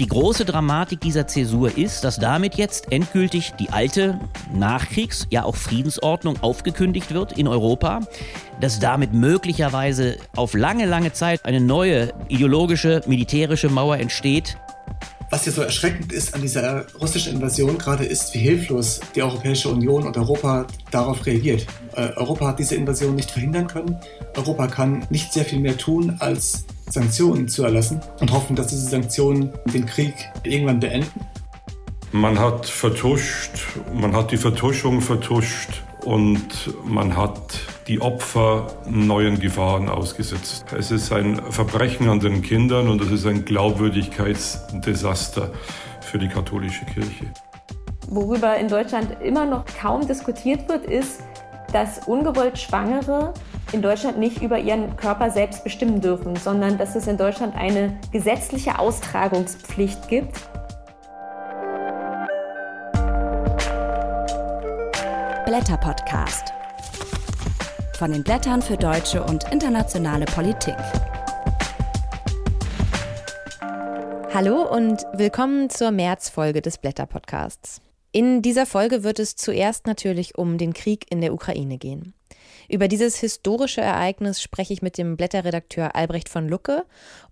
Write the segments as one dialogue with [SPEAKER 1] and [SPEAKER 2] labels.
[SPEAKER 1] Die große Dramatik dieser Zäsur ist, dass damit jetzt endgültig die alte Nachkriegs-, ja auch Friedensordnung aufgekündigt wird in Europa, dass damit möglicherweise auf lange, lange Zeit eine neue ideologische, militärische Mauer entsteht,
[SPEAKER 2] was hier so erschreckend ist an dieser russischen Invasion gerade ist, wie hilflos die Europäische Union und Europa darauf reagiert. Äh, Europa hat diese Invasion nicht verhindern können. Europa kann nicht sehr viel mehr tun, als Sanktionen zu erlassen und hoffen, dass diese Sanktionen den Krieg irgendwann beenden.
[SPEAKER 3] Man hat vertuscht, man hat die Vertuschung vertuscht und man hat die Opfer neuen Gefahren ausgesetzt. Es ist ein Verbrechen an den Kindern und es ist ein Glaubwürdigkeitsdesaster für die katholische Kirche.
[SPEAKER 4] Worüber in Deutschland immer noch kaum diskutiert wird, ist, dass ungewollt Schwangere in Deutschland nicht über ihren Körper selbst bestimmen dürfen, sondern dass es in Deutschland eine gesetzliche Austragungspflicht gibt.
[SPEAKER 5] Blätter Podcast von den Blättern für deutsche und internationale Politik.
[SPEAKER 6] Hallo und willkommen zur Märzfolge des Blätter Podcasts. In dieser Folge wird es zuerst natürlich um den Krieg in der Ukraine gehen. Über dieses historische Ereignis spreche ich mit dem Blätterredakteur Albrecht von Lucke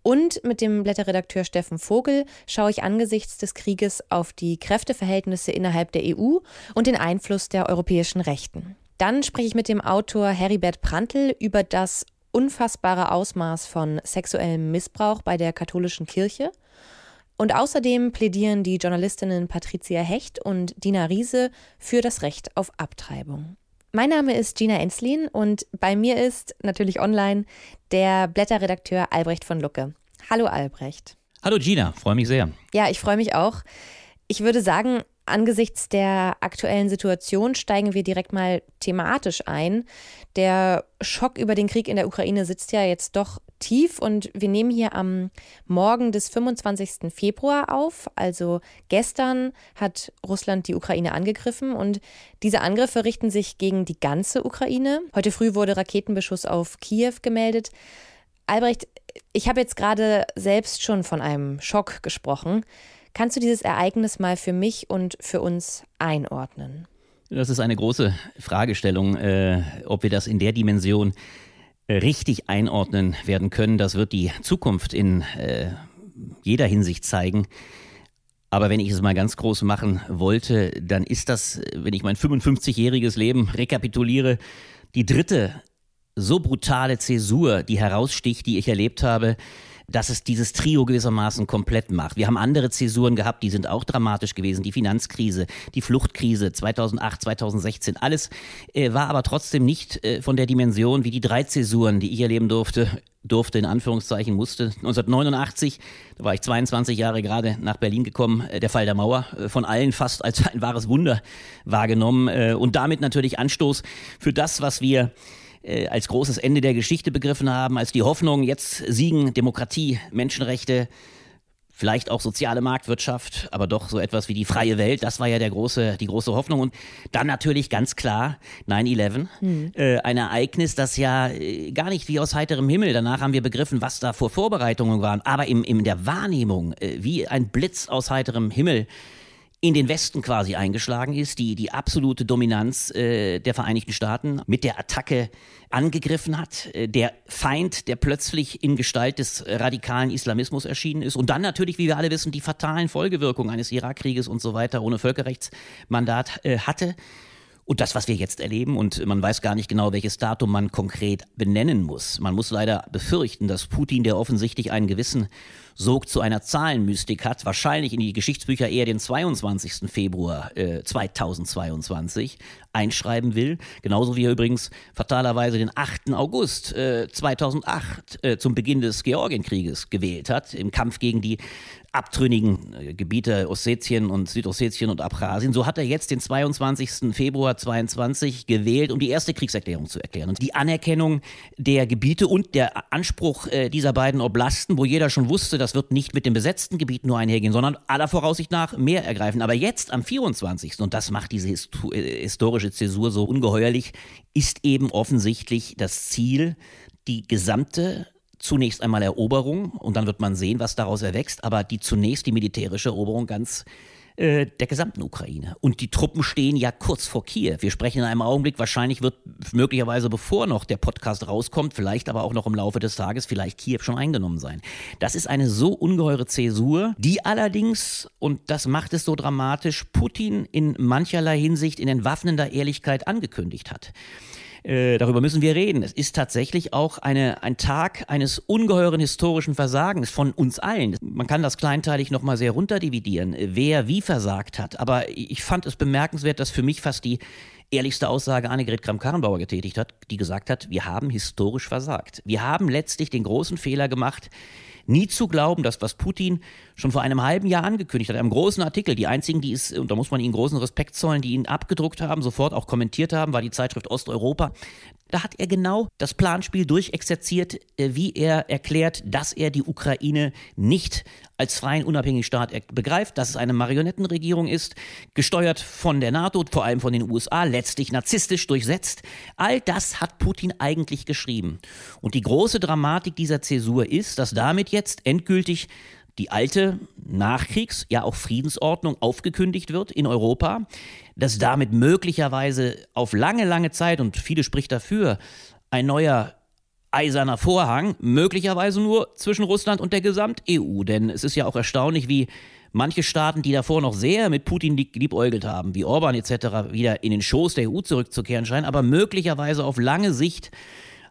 [SPEAKER 6] und mit dem Blätterredakteur Steffen Vogel schaue ich angesichts des Krieges auf die Kräfteverhältnisse innerhalb der EU und den Einfluss der europäischen Rechten. Dann spreche ich mit dem Autor Heribert Prantl über das unfassbare Ausmaß von sexuellem Missbrauch bei der katholischen Kirche. Und außerdem plädieren die Journalistinnen Patricia Hecht und Dina Riese für das Recht auf Abtreibung. Mein Name ist Gina Enslin und bei mir ist natürlich online der Blätterredakteur Albrecht von Lucke. Hallo Albrecht.
[SPEAKER 1] Hallo Gina, freue mich sehr.
[SPEAKER 6] Ja, ich freue mich auch. Ich würde sagen, Angesichts der aktuellen Situation steigen wir direkt mal thematisch ein. Der Schock über den Krieg in der Ukraine sitzt ja jetzt doch tief und wir nehmen hier am Morgen des 25. Februar auf. Also gestern hat Russland die Ukraine angegriffen und diese Angriffe richten sich gegen die ganze Ukraine. Heute früh wurde Raketenbeschuss auf Kiew gemeldet. Albrecht, ich habe jetzt gerade selbst schon von einem Schock gesprochen. Kannst du dieses Ereignis mal für mich und für uns einordnen?
[SPEAKER 1] Das ist eine große Fragestellung, äh, ob wir das in der Dimension äh, richtig einordnen werden können. Das wird die Zukunft in äh, jeder Hinsicht zeigen. Aber wenn ich es mal ganz groß machen wollte, dann ist das, wenn ich mein 55-jähriges Leben rekapituliere, die dritte so brutale Zäsur, die heraussticht, die ich erlebt habe dass es dieses Trio gewissermaßen komplett macht. Wir haben andere Zäsuren gehabt, die sind auch dramatisch gewesen. Die Finanzkrise, die Fluchtkrise 2008, 2016, alles äh, war aber trotzdem nicht äh, von der Dimension wie die drei Zäsuren, die ich erleben durfte, durfte in Anführungszeichen musste. 1989, da war ich 22 Jahre gerade nach Berlin gekommen, äh, der Fall der Mauer, äh, von allen fast als ein wahres Wunder wahrgenommen äh, und damit natürlich Anstoß für das, was wir äh, als großes Ende der Geschichte begriffen haben, als die Hoffnung, jetzt siegen Demokratie, Menschenrechte, vielleicht auch soziale Marktwirtschaft, aber doch so etwas wie die freie Welt. Das war ja der große, die große Hoffnung. Und dann natürlich ganz klar 9-11, mhm. äh, ein Ereignis, das ja äh, gar nicht wie aus heiterem Himmel. Danach haben wir begriffen, was da vor Vorbereitungen waren. Aber im, in der Wahrnehmung, äh, wie ein Blitz aus heiterem Himmel, in den Westen quasi eingeschlagen ist, die die absolute Dominanz äh, der Vereinigten Staaten mit der Attacke angegriffen hat, äh, der Feind, der plötzlich in Gestalt des radikalen Islamismus erschienen ist und dann natürlich, wie wir alle wissen, die fatalen Folgewirkungen eines Irakkrieges und so weiter ohne Völkerrechtsmandat äh, hatte. Und das, was wir jetzt erleben, und man weiß gar nicht genau, welches Datum man konkret benennen muss. Man muss leider befürchten, dass Putin, der offensichtlich einen gewissen Sog zu einer Zahlenmystik hat, wahrscheinlich in die Geschichtsbücher eher den 22. Februar äh, 2022 einschreiben will. Genauso wie er übrigens fatalerweise den 8. August äh, 2008 äh, zum Beginn des Georgienkrieges gewählt hat, im Kampf gegen die abtrünnigen äh, Gebiete Ossetien und Südossetien und Abchasien. So hat er jetzt den 22. Februar 22 gewählt, um die erste Kriegserklärung zu erklären. Und die Anerkennung der Gebiete und der Anspruch äh, dieser beiden Oblasten, wo jeder schon wusste, das wird nicht mit den besetzten Gebieten nur einhergehen, sondern aller Voraussicht nach mehr ergreifen. Aber jetzt am 24. und das macht diese äh, historische Zäsur so ungeheuerlich, ist eben offensichtlich das Ziel, die gesamte zunächst einmal Eroberung und dann wird man sehen, was daraus erwächst, aber die zunächst die militärische Eroberung ganz äh, der gesamten Ukraine. Und die Truppen stehen ja kurz vor Kiew. Wir sprechen in einem Augenblick, wahrscheinlich wird möglicherweise bevor noch der Podcast rauskommt, vielleicht aber auch noch im Laufe des Tages, vielleicht Kiew schon eingenommen sein. Das ist eine so ungeheure Zäsur, die allerdings, und das macht es so dramatisch, Putin in mancherlei Hinsicht in entwaffnender Ehrlichkeit angekündigt hat. Äh, darüber müssen wir reden. Es ist tatsächlich auch eine, ein Tag eines ungeheuren historischen Versagens von uns allen. Man kann das kleinteilig nochmal sehr runterdividieren, wer wie versagt hat. Aber ich fand es bemerkenswert, dass für mich fast die ehrlichste Aussage Annegret Kramp-Karrenbauer getätigt hat, die gesagt hat, wir haben historisch versagt. Wir haben letztlich den großen Fehler gemacht, nie zu glauben, dass was Putin schon vor einem halben Jahr angekündigt hat, einem großen Artikel, die einzigen, die es, und da muss man ihnen großen Respekt zollen, die ihn abgedruckt haben, sofort auch kommentiert haben, war die Zeitschrift Osteuropa. Da hat er genau das Planspiel durchexerziert, äh, wie er erklärt, dass er die Ukraine nicht als freien, unabhängigen Staat begreift, dass es eine Marionettenregierung ist, gesteuert von der NATO, vor allem von den USA, letztlich narzisstisch durchsetzt. All das hat Putin eigentlich geschrieben. Und die große Dramatik dieser Zäsur ist, dass damit jetzt endgültig die alte Nachkriegs-, ja auch Friedensordnung aufgekündigt wird in Europa, dass damit möglicherweise auf lange, lange Zeit, und viele spricht dafür, ein neuer eiserner Vorhang, möglicherweise nur zwischen Russland und der Gesamt-EU. Denn es ist ja auch erstaunlich, wie manche Staaten, die davor noch sehr mit Putin liebäugelt haben, wie Orban etc., wieder in den Schoß der EU zurückzukehren scheinen, aber möglicherweise auf lange Sicht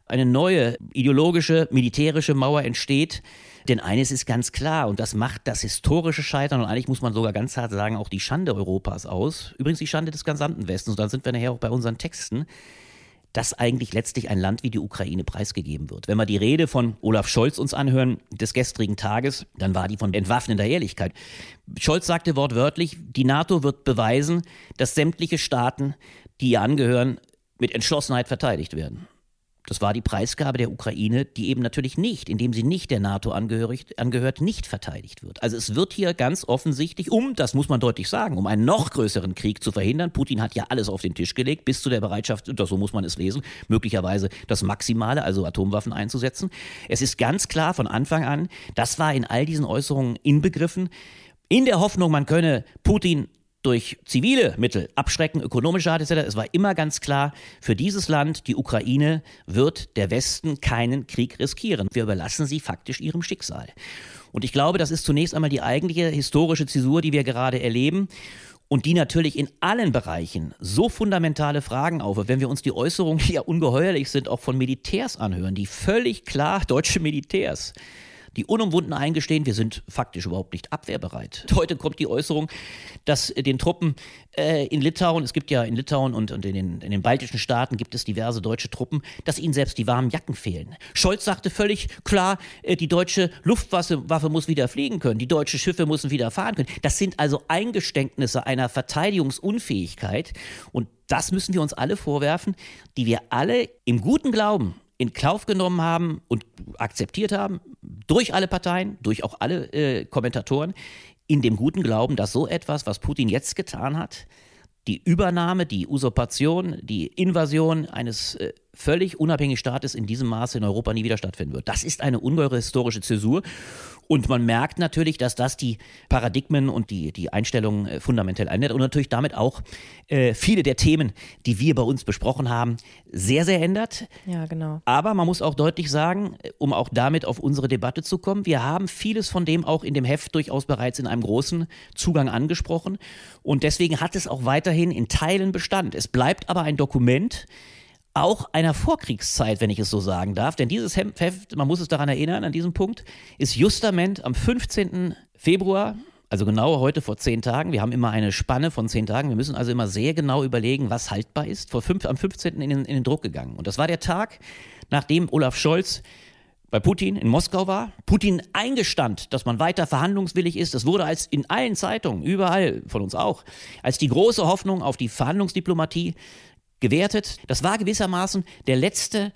[SPEAKER 1] eine neue ideologische, militärische Mauer entsteht, denn eines ist ganz klar, und das macht das historische Scheitern und eigentlich muss man sogar ganz hart sagen, auch die Schande Europas aus. Übrigens die Schande des gesamten Westens. Und dann sind wir nachher auch bei unseren Texten dass eigentlich letztlich ein Land wie die Ukraine preisgegeben wird. Wenn wir die Rede von Olaf Scholz uns anhören des gestrigen Tages, dann war die von entwaffnender Ehrlichkeit. Scholz sagte wortwörtlich, die NATO wird beweisen, dass sämtliche Staaten, die ihr angehören, mit Entschlossenheit verteidigt werden. Das war die Preisgabe der Ukraine, die eben natürlich nicht, indem sie nicht der NATO angehört, nicht verteidigt wird. Also es wird hier ganz offensichtlich um, das muss man deutlich sagen, um einen noch größeren Krieg zu verhindern. Putin hat ja alles auf den Tisch gelegt, bis zu der Bereitschaft, und so muss man es lesen, möglicherweise das Maximale, also Atomwaffen einzusetzen. Es ist ganz klar von Anfang an, das war in all diesen Äußerungen inbegriffen, in der Hoffnung, man könne Putin durch zivile Mittel abschrecken, ökonomische Art etc. Es war immer ganz klar, für dieses Land, die Ukraine, wird der Westen keinen Krieg riskieren. Wir überlassen sie faktisch ihrem Schicksal. Und ich glaube, das ist zunächst einmal die eigentliche historische Zäsur, die wir gerade erleben und die natürlich in allen Bereichen so fundamentale Fragen aufwirft. Wenn wir uns die Äußerungen, die ja ungeheuerlich sind, auch von Militärs anhören, die völlig klar deutsche Militärs die unumwunden eingestehen, wir sind faktisch überhaupt nicht abwehrbereit. Heute kommt die Äußerung, dass den Truppen äh, in Litauen, es gibt ja in Litauen und, und in, den, in den baltischen Staaten gibt es diverse deutsche Truppen, dass ihnen selbst die warmen Jacken fehlen. Scholz sagte völlig klar, äh, die deutsche Luftwaffe Waffe muss wieder fliegen können, die deutschen Schiffe müssen wieder fahren können. Das sind also Eingeständnisse einer Verteidigungsunfähigkeit und das müssen wir uns alle vorwerfen, die wir alle im guten Glauben in Kauf genommen haben und akzeptiert haben, durch alle Parteien, durch auch alle äh, Kommentatoren, in dem guten Glauben, dass so etwas, was Putin jetzt getan hat, die Übernahme, die Usurpation, die Invasion eines äh, völlig unabhängigen Staates in diesem Maße in Europa nie wieder stattfinden wird. Das ist eine ungeheure historische Zäsur. Und man merkt natürlich, dass das die Paradigmen und die, die Einstellungen äh, fundamentell ändert und natürlich damit auch äh, viele der Themen, die wir bei uns besprochen haben, sehr, sehr ändert.
[SPEAKER 6] Ja, genau.
[SPEAKER 1] Aber man muss auch deutlich sagen, äh, um auch damit auf unsere Debatte zu kommen, wir haben vieles von dem auch in dem Heft durchaus bereits in einem großen Zugang angesprochen. Und deswegen hat es auch weiterhin in Teilen Bestand. Es bleibt aber ein Dokument, auch einer Vorkriegszeit, wenn ich es so sagen darf. Denn dieses Heft, man muss es daran erinnern, an diesem Punkt, ist justament am 15. Februar, also genau heute vor zehn Tagen. Wir haben immer eine Spanne von zehn Tagen. Wir müssen also immer sehr genau überlegen, was haltbar ist. Vor fünf, am 15. In den, in den Druck gegangen. Und das war der Tag, nachdem Olaf Scholz bei Putin in Moskau war. Putin eingestand, dass man weiter verhandlungswillig ist. Das wurde als in allen Zeitungen, überall von uns auch, als die große Hoffnung auf die Verhandlungsdiplomatie gewertet. Das war gewissermaßen der letzte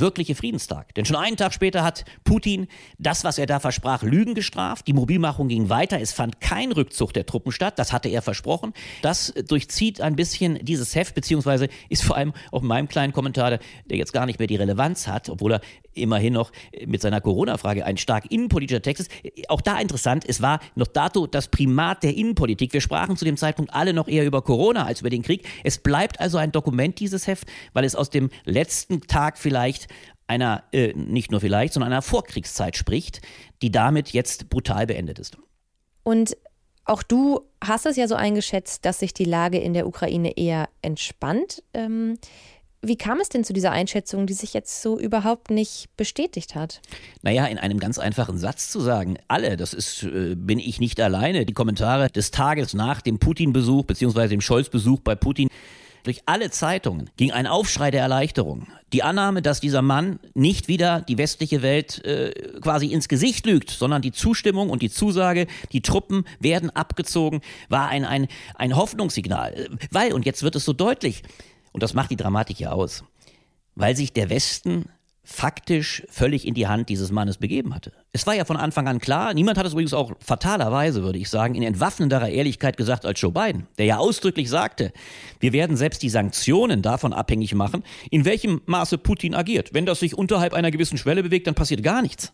[SPEAKER 1] wirkliche Friedenstag. Denn schon einen Tag später hat Putin das, was er da versprach, Lügen gestraft. Die Mobilmachung ging weiter. Es fand kein Rückzug der Truppen statt. Das hatte er versprochen. Das durchzieht ein bisschen dieses Heft, beziehungsweise ist vor allem auch in meinem kleinen Kommentar, der jetzt gar nicht mehr die Relevanz hat, obwohl er immerhin noch mit seiner Corona-Frage ein stark innenpolitischer Text ist. Auch da interessant, es war noch dato das Primat der Innenpolitik. Wir sprachen zu dem Zeitpunkt alle noch eher über Corona als über den Krieg. Es bleibt also ein Dokument, dieses Heft, weil es aus dem letzten Tag vielleicht einer, äh, nicht nur vielleicht, sondern einer Vorkriegszeit spricht, die damit jetzt brutal beendet ist.
[SPEAKER 6] Und auch du hast es ja so eingeschätzt, dass sich die Lage in der Ukraine eher entspannt. Ähm, wie kam es denn zu dieser Einschätzung, die sich jetzt so überhaupt nicht bestätigt hat?
[SPEAKER 1] Naja, in einem ganz einfachen Satz zu sagen, alle, das ist, äh, bin ich nicht alleine. Die Kommentare des Tages nach dem Putin-Besuch bzw. dem Scholz-Besuch bei Putin durch alle Zeitungen ging ein Aufschrei der Erleichterung. Die Annahme, dass dieser Mann nicht wieder die westliche Welt äh, quasi ins Gesicht lügt, sondern die Zustimmung und die Zusage, die Truppen werden abgezogen, war ein, ein, ein Hoffnungssignal. Weil, und jetzt wird es so deutlich, und das macht die Dramatik ja aus, weil sich der Westen faktisch völlig in die Hand dieses Mannes begeben hatte. Es war ja von Anfang an klar, niemand hat es übrigens auch fatalerweise, würde ich sagen, in entwaffnenderer Ehrlichkeit gesagt als Joe Biden, der ja ausdrücklich sagte, wir werden selbst die Sanktionen davon abhängig machen, in welchem Maße Putin agiert. Wenn das sich unterhalb einer gewissen Schwelle bewegt, dann passiert gar nichts.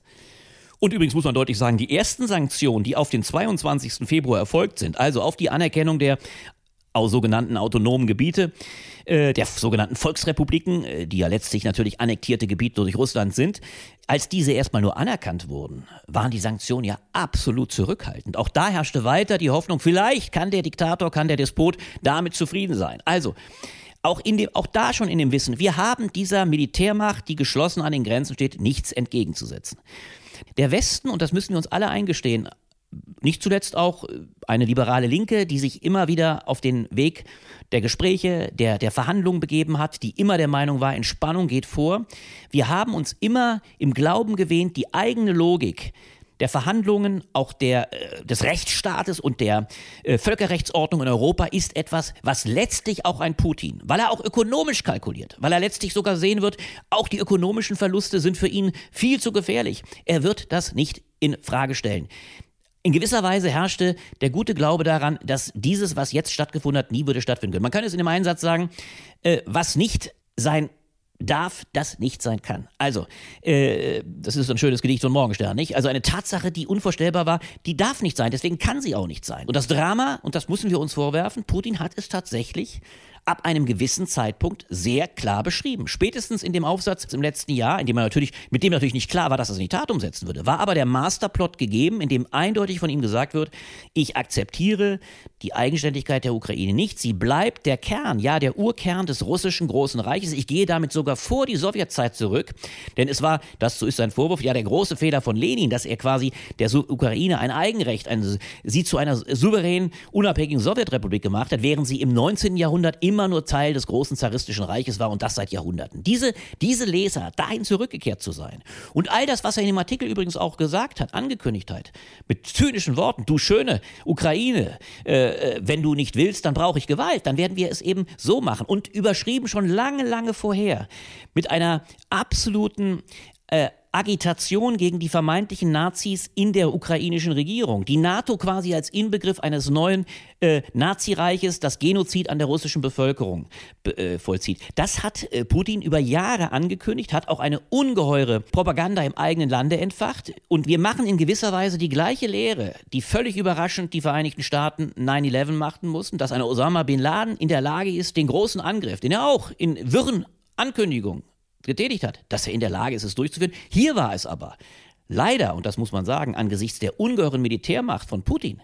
[SPEAKER 1] Und übrigens muss man deutlich sagen, die ersten Sanktionen, die auf den 22. Februar erfolgt sind, also auf die Anerkennung der sogenannten autonomen Gebiete, äh, der sogenannten Volksrepubliken, äh, die ja letztlich natürlich annektierte Gebiete durch Russland sind, als diese erstmal nur anerkannt wurden, waren die Sanktionen ja absolut zurückhaltend. Auch da herrschte weiter die Hoffnung, vielleicht kann der Diktator, kann der Despot damit zufrieden sein. Also, auch, in dem, auch da schon in dem Wissen, wir haben dieser Militärmacht, die geschlossen an den Grenzen steht, nichts entgegenzusetzen. Der Westen, und das müssen wir uns alle eingestehen, nicht zuletzt auch eine liberale Linke, die sich immer wieder auf den Weg der Gespräche, der, der Verhandlungen begeben hat, die immer der Meinung war, Entspannung geht vor. Wir haben uns immer im Glauben gewähnt, die eigene Logik der Verhandlungen, auch der, äh, des Rechtsstaates und der äh, Völkerrechtsordnung in Europa ist etwas, was letztlich auch ein Putin, weil er auch ökonomisch kalkuliert, weil er letztlich sogar sehen wird, auch die ökonomischen Verluste sind für ihn viel zu gefährlich. Er wird das nicht in Frage stellen. In gewisser Weise herrschte der gute Glaube daran, dass dieses, was jetzt stattgefunden hat, nie würde stattfinden können. Man kann es in dem Einsatz sagen, äh, was nicht sein darf, das nicht sein kann. Also, äh, das ist ein schönes Gedicht von Morgenstern, nicht? Also eine Tatsache, die unvorstellbar war, die darf nicht sein, deswegen kann sie auch nicht sein. Und das Drama, und das müssen wir uns vorwerfen, Putin hat es tatsächlich ab einem gewissen Zeitpunkt sehr klar beschrieben. Spätestens in dem Aufsatz im letzten Jahr, in dem man natürlich, mit dem natürlich nicht klar war, dass er es in die Tat umsetzen würde, war aber der Masterplot gegeben, in dem eindeutig von ihm gesagt wird, ich akzeptiere die Eigenständigkeit der Ukraine nicht. Sie bleibt der Kern, ja, der Urkern des russischen Großen Reiches. Ich gehe damit sogar vor die Sowjetzeit zurück, denn es war, das so ist sein Vorwurf, ja, der große Fehler von Lenin, dass er quasi der Ukraine ein Eigenrecht, ein, sie zu einer souveränen, unabhängigen Sowjetrepublik gemacht hat, während sie im 19. Jahrhundert immer immer nur Teil des großen zaristischen Reiches war und das seit Jahrhunderten. Diese, diese Leser, dahin zurückgekehrt zu sein. Und all das, was er in dem Artikel übrigens auch gesagt hat, angekündigt hat, mit zynischen Worten, du schöne Ukraine, äh, äh wenn du nicht willst, dann brauche ich Gewalt, dann werden wir es eben so machen. Und überschrieben schon lange, lange vorher mit einer absoluten äh, Agitation gegen die vermeintlichen Nazis in der ukrainischen Regierung. Die NATO quasi als Inbegriff eines neuen äh, Nazireiches, das Genozid an der russischen Bevölkerung äh, vollzieht. Das hat äh, Putin über Jahre angekündigt, hat auch eine ungeheure Propaganda im eigenen Lande entfacht. Und wir machen in gewisser Weise die gleiche Lehre, die völlig überraschend die Vereinigten Staaten 9-11 machten mussten, dass eine Osama bin Laden in der Lage ist, den großen Angriff, den er auch in wirren Ankündigungen getätigt hat, dass er in der Lage ist, es durchzuführen. Hier war es aber leider, und das muss man sagen, angesichts der ungeheuren Militärmacht von Putin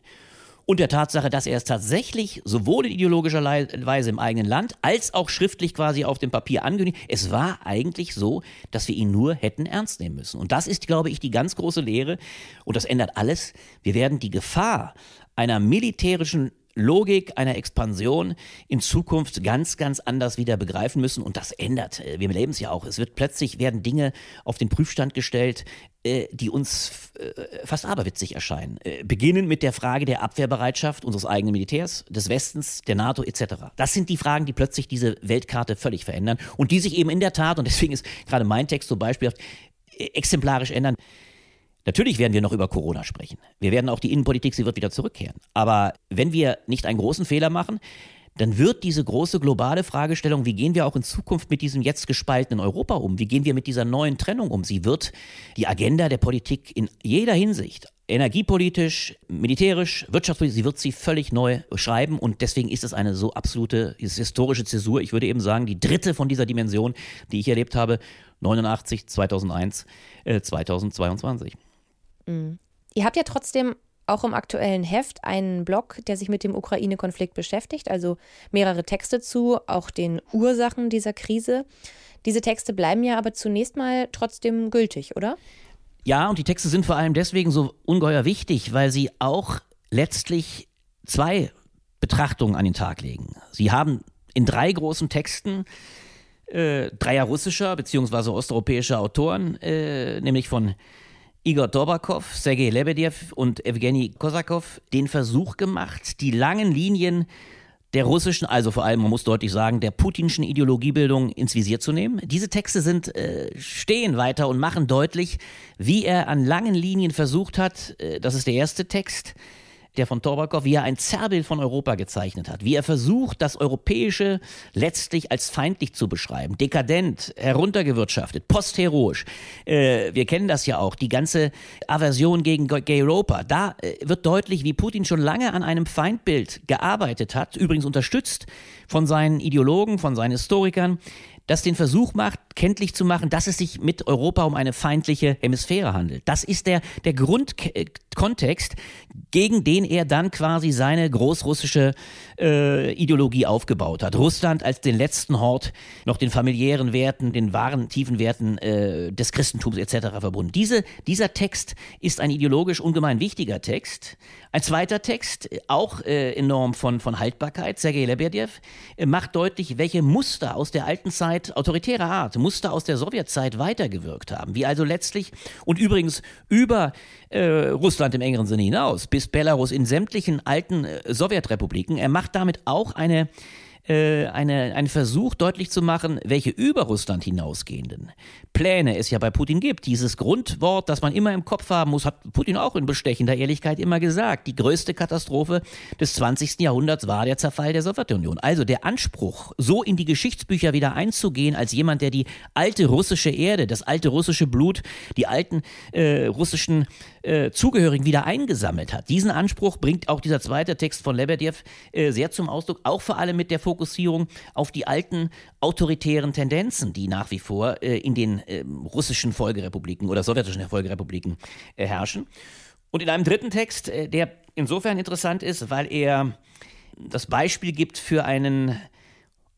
[SPEAKER 1] und der Tatsache, dass er es tatsächlich sowohl in ideologischer Weise im eigenen Land als auch schriftlich quasi auf dem Papier angekündigt, es war eigentlich so, dass wir ihn nur hätten ernst nehmen müssen. Und das ist, glaube ich, die ganz große Lehre und das ändert alles. Wir werden die Gefahr einer militärischen Logik einer Expansion in Zukunft ganz, ganz anders wieder begreifen müssen. Und das ändert. Äh, wir leben es ja auch. Es wird plötzlich werden Dinge auf den Prüfstand gestellt, äh, die uns äh, fast aberwitzig erscheinen. Beginnen mit der Frage der Abwehrbereitschaft unseres eigenen Militärs, des Westens, der NATO etc. Das sind die Fragen, die plötzlich diese Weltkarte völlig verändern und die sich eben in der Tat, und deswegen ist gerade mein Text so beispielhaft, exemplarisch ändern. Natürlich werden wir noch über Corona sprechen. Wir werden auch die Innenpolitik, sie wird wieder zurückkehren. Aber wenn wir nicht einen großen Fehler machen, dann wird diese große globale Fragestellung, wie gehen wir auch in Zukunft mit diesem jetzt gespaltenen Europa um? Wie gehen wir mit dieser neuen Trennung um? Sie wird die Agenda der Politik in jeder Hinsicht, energiepolitisch, militärisch, wirtschaftspolitisch, sie wird sie völlig neu schreiben und deswegen ist es eine so absolute historische Zäsur. Ich würde eben sagen, die dritte von dieser Dimension, die ich erlebt habe, 89, 2001, äh, 2022.
[SPEAKER 6] Mhm. Ihr habt ja trotzdem auch im aktuellen Heft einen Blog, der sich mit dem Ukraine-Konflikt beschäftigt, also mehrere Texte zu, auch den Ursachen dieser Krise. Diese Texte bleiben ja aber zunächst mal trotzdem gültig, oder?
[SPEAKER 1] Ja, und die Texte sind vor allem deswegen so ungeheuer wichtig, weil sie auch letztlich zwei Betrachtungen an den Tag legen. Sie haben in drei großen Texten äh, dreier russischer bzw. osteuropäischer Autoren, äh, nämlich von Igor Torbakov, Sergei Lebedev und Evgeny Kosakow den Versuch gemacht, die langen Linien der russischen, also vor allem, man muss deutlich sagen, der putinschen Ideologiebildung ins Visier zu nehmen. Diese Texte sind, äh, stehen weiter und machen deutlich, wie er an langen Linien versucht hat, äh, das ist der erste Text, der von Torbakow, wie er ein Zerrbild von Europa gezeichnet hat, wie er versucht, das Europäische letztlich als feindlich zu beschreiben, dekadent, heruntergewirtschaftet, postheroisch. Äh, wir kennen das ja auch, die ganze Aversion gegen Gay Europa. Da äh, wird deutlich, wie Putin schon lange an einem Feindbild gearbeitet hat, übrigens unterstützt von seinen Ideologen, von seinen Historikern, das den Versuch macht, kenntlich zu machen, dass es sich mit Europa um eine feindliche Hemisphäre handelt. Das ist der, der Grundkontext, gegen den er dann quasi seine großrussische äh, Ideologie aufgebaut hat. Russland als den letzten Hort noch den familiären Werten, den wahren tiefen Werten äh, des Christentums etc. verbunden. Diese, dieser Text ist ein ideologisch ungemein wichtiger Text. Ein zweiter Text, auch äh, enorm von, von Haltbarkeit, Sergei Lebedev, äh, macht deutlich, welche Muster aus der alten Zeit Zeit autoritärer Art, Muster aus der Sowjetzeit weitergewirkt haben. Wie also letztlich und übrigens über äh, Russland im engeren Sinne hinaus bis Belarus in sämtlichen alten äh, Sowjetrepubliken. Er macht damit auch eine äh, eine, einen Versuch deutlich zu machen, welche über Russland hinausgehenden Pläne es ja bei Putin gibt. Dieses Grundwort, das man immer im Kopf haben muss, hat Putin auch in bestechender Ehrlichkeit immer gesagt. Die größte Katastrophe des 20. Jahrhunderts war der Zerfall der Sowjetunion. Also der Anspruch, so in die Geschichtsbücher wieder einzugehen, als jemand, der die alte russische Erde, das alte russische Blut, die alten äh, russischen äh, Zugehörigen wieder eingesammelt hat. Diesen Anspruch bringt auch dieser zweite Text von Lebedev äh, sehr zum Ausdruck, auch vor allem mit der Fokussierung auf die alten autoritären Tendenzen, die nach wie vor äh, in den äh, russischen Folgerepubliken oder sowjetischen Folgerepubliken äh, herrschen. Und in einem dritten Text, äh, der insofern interessant ist, weil er das Beispiel gibt für einen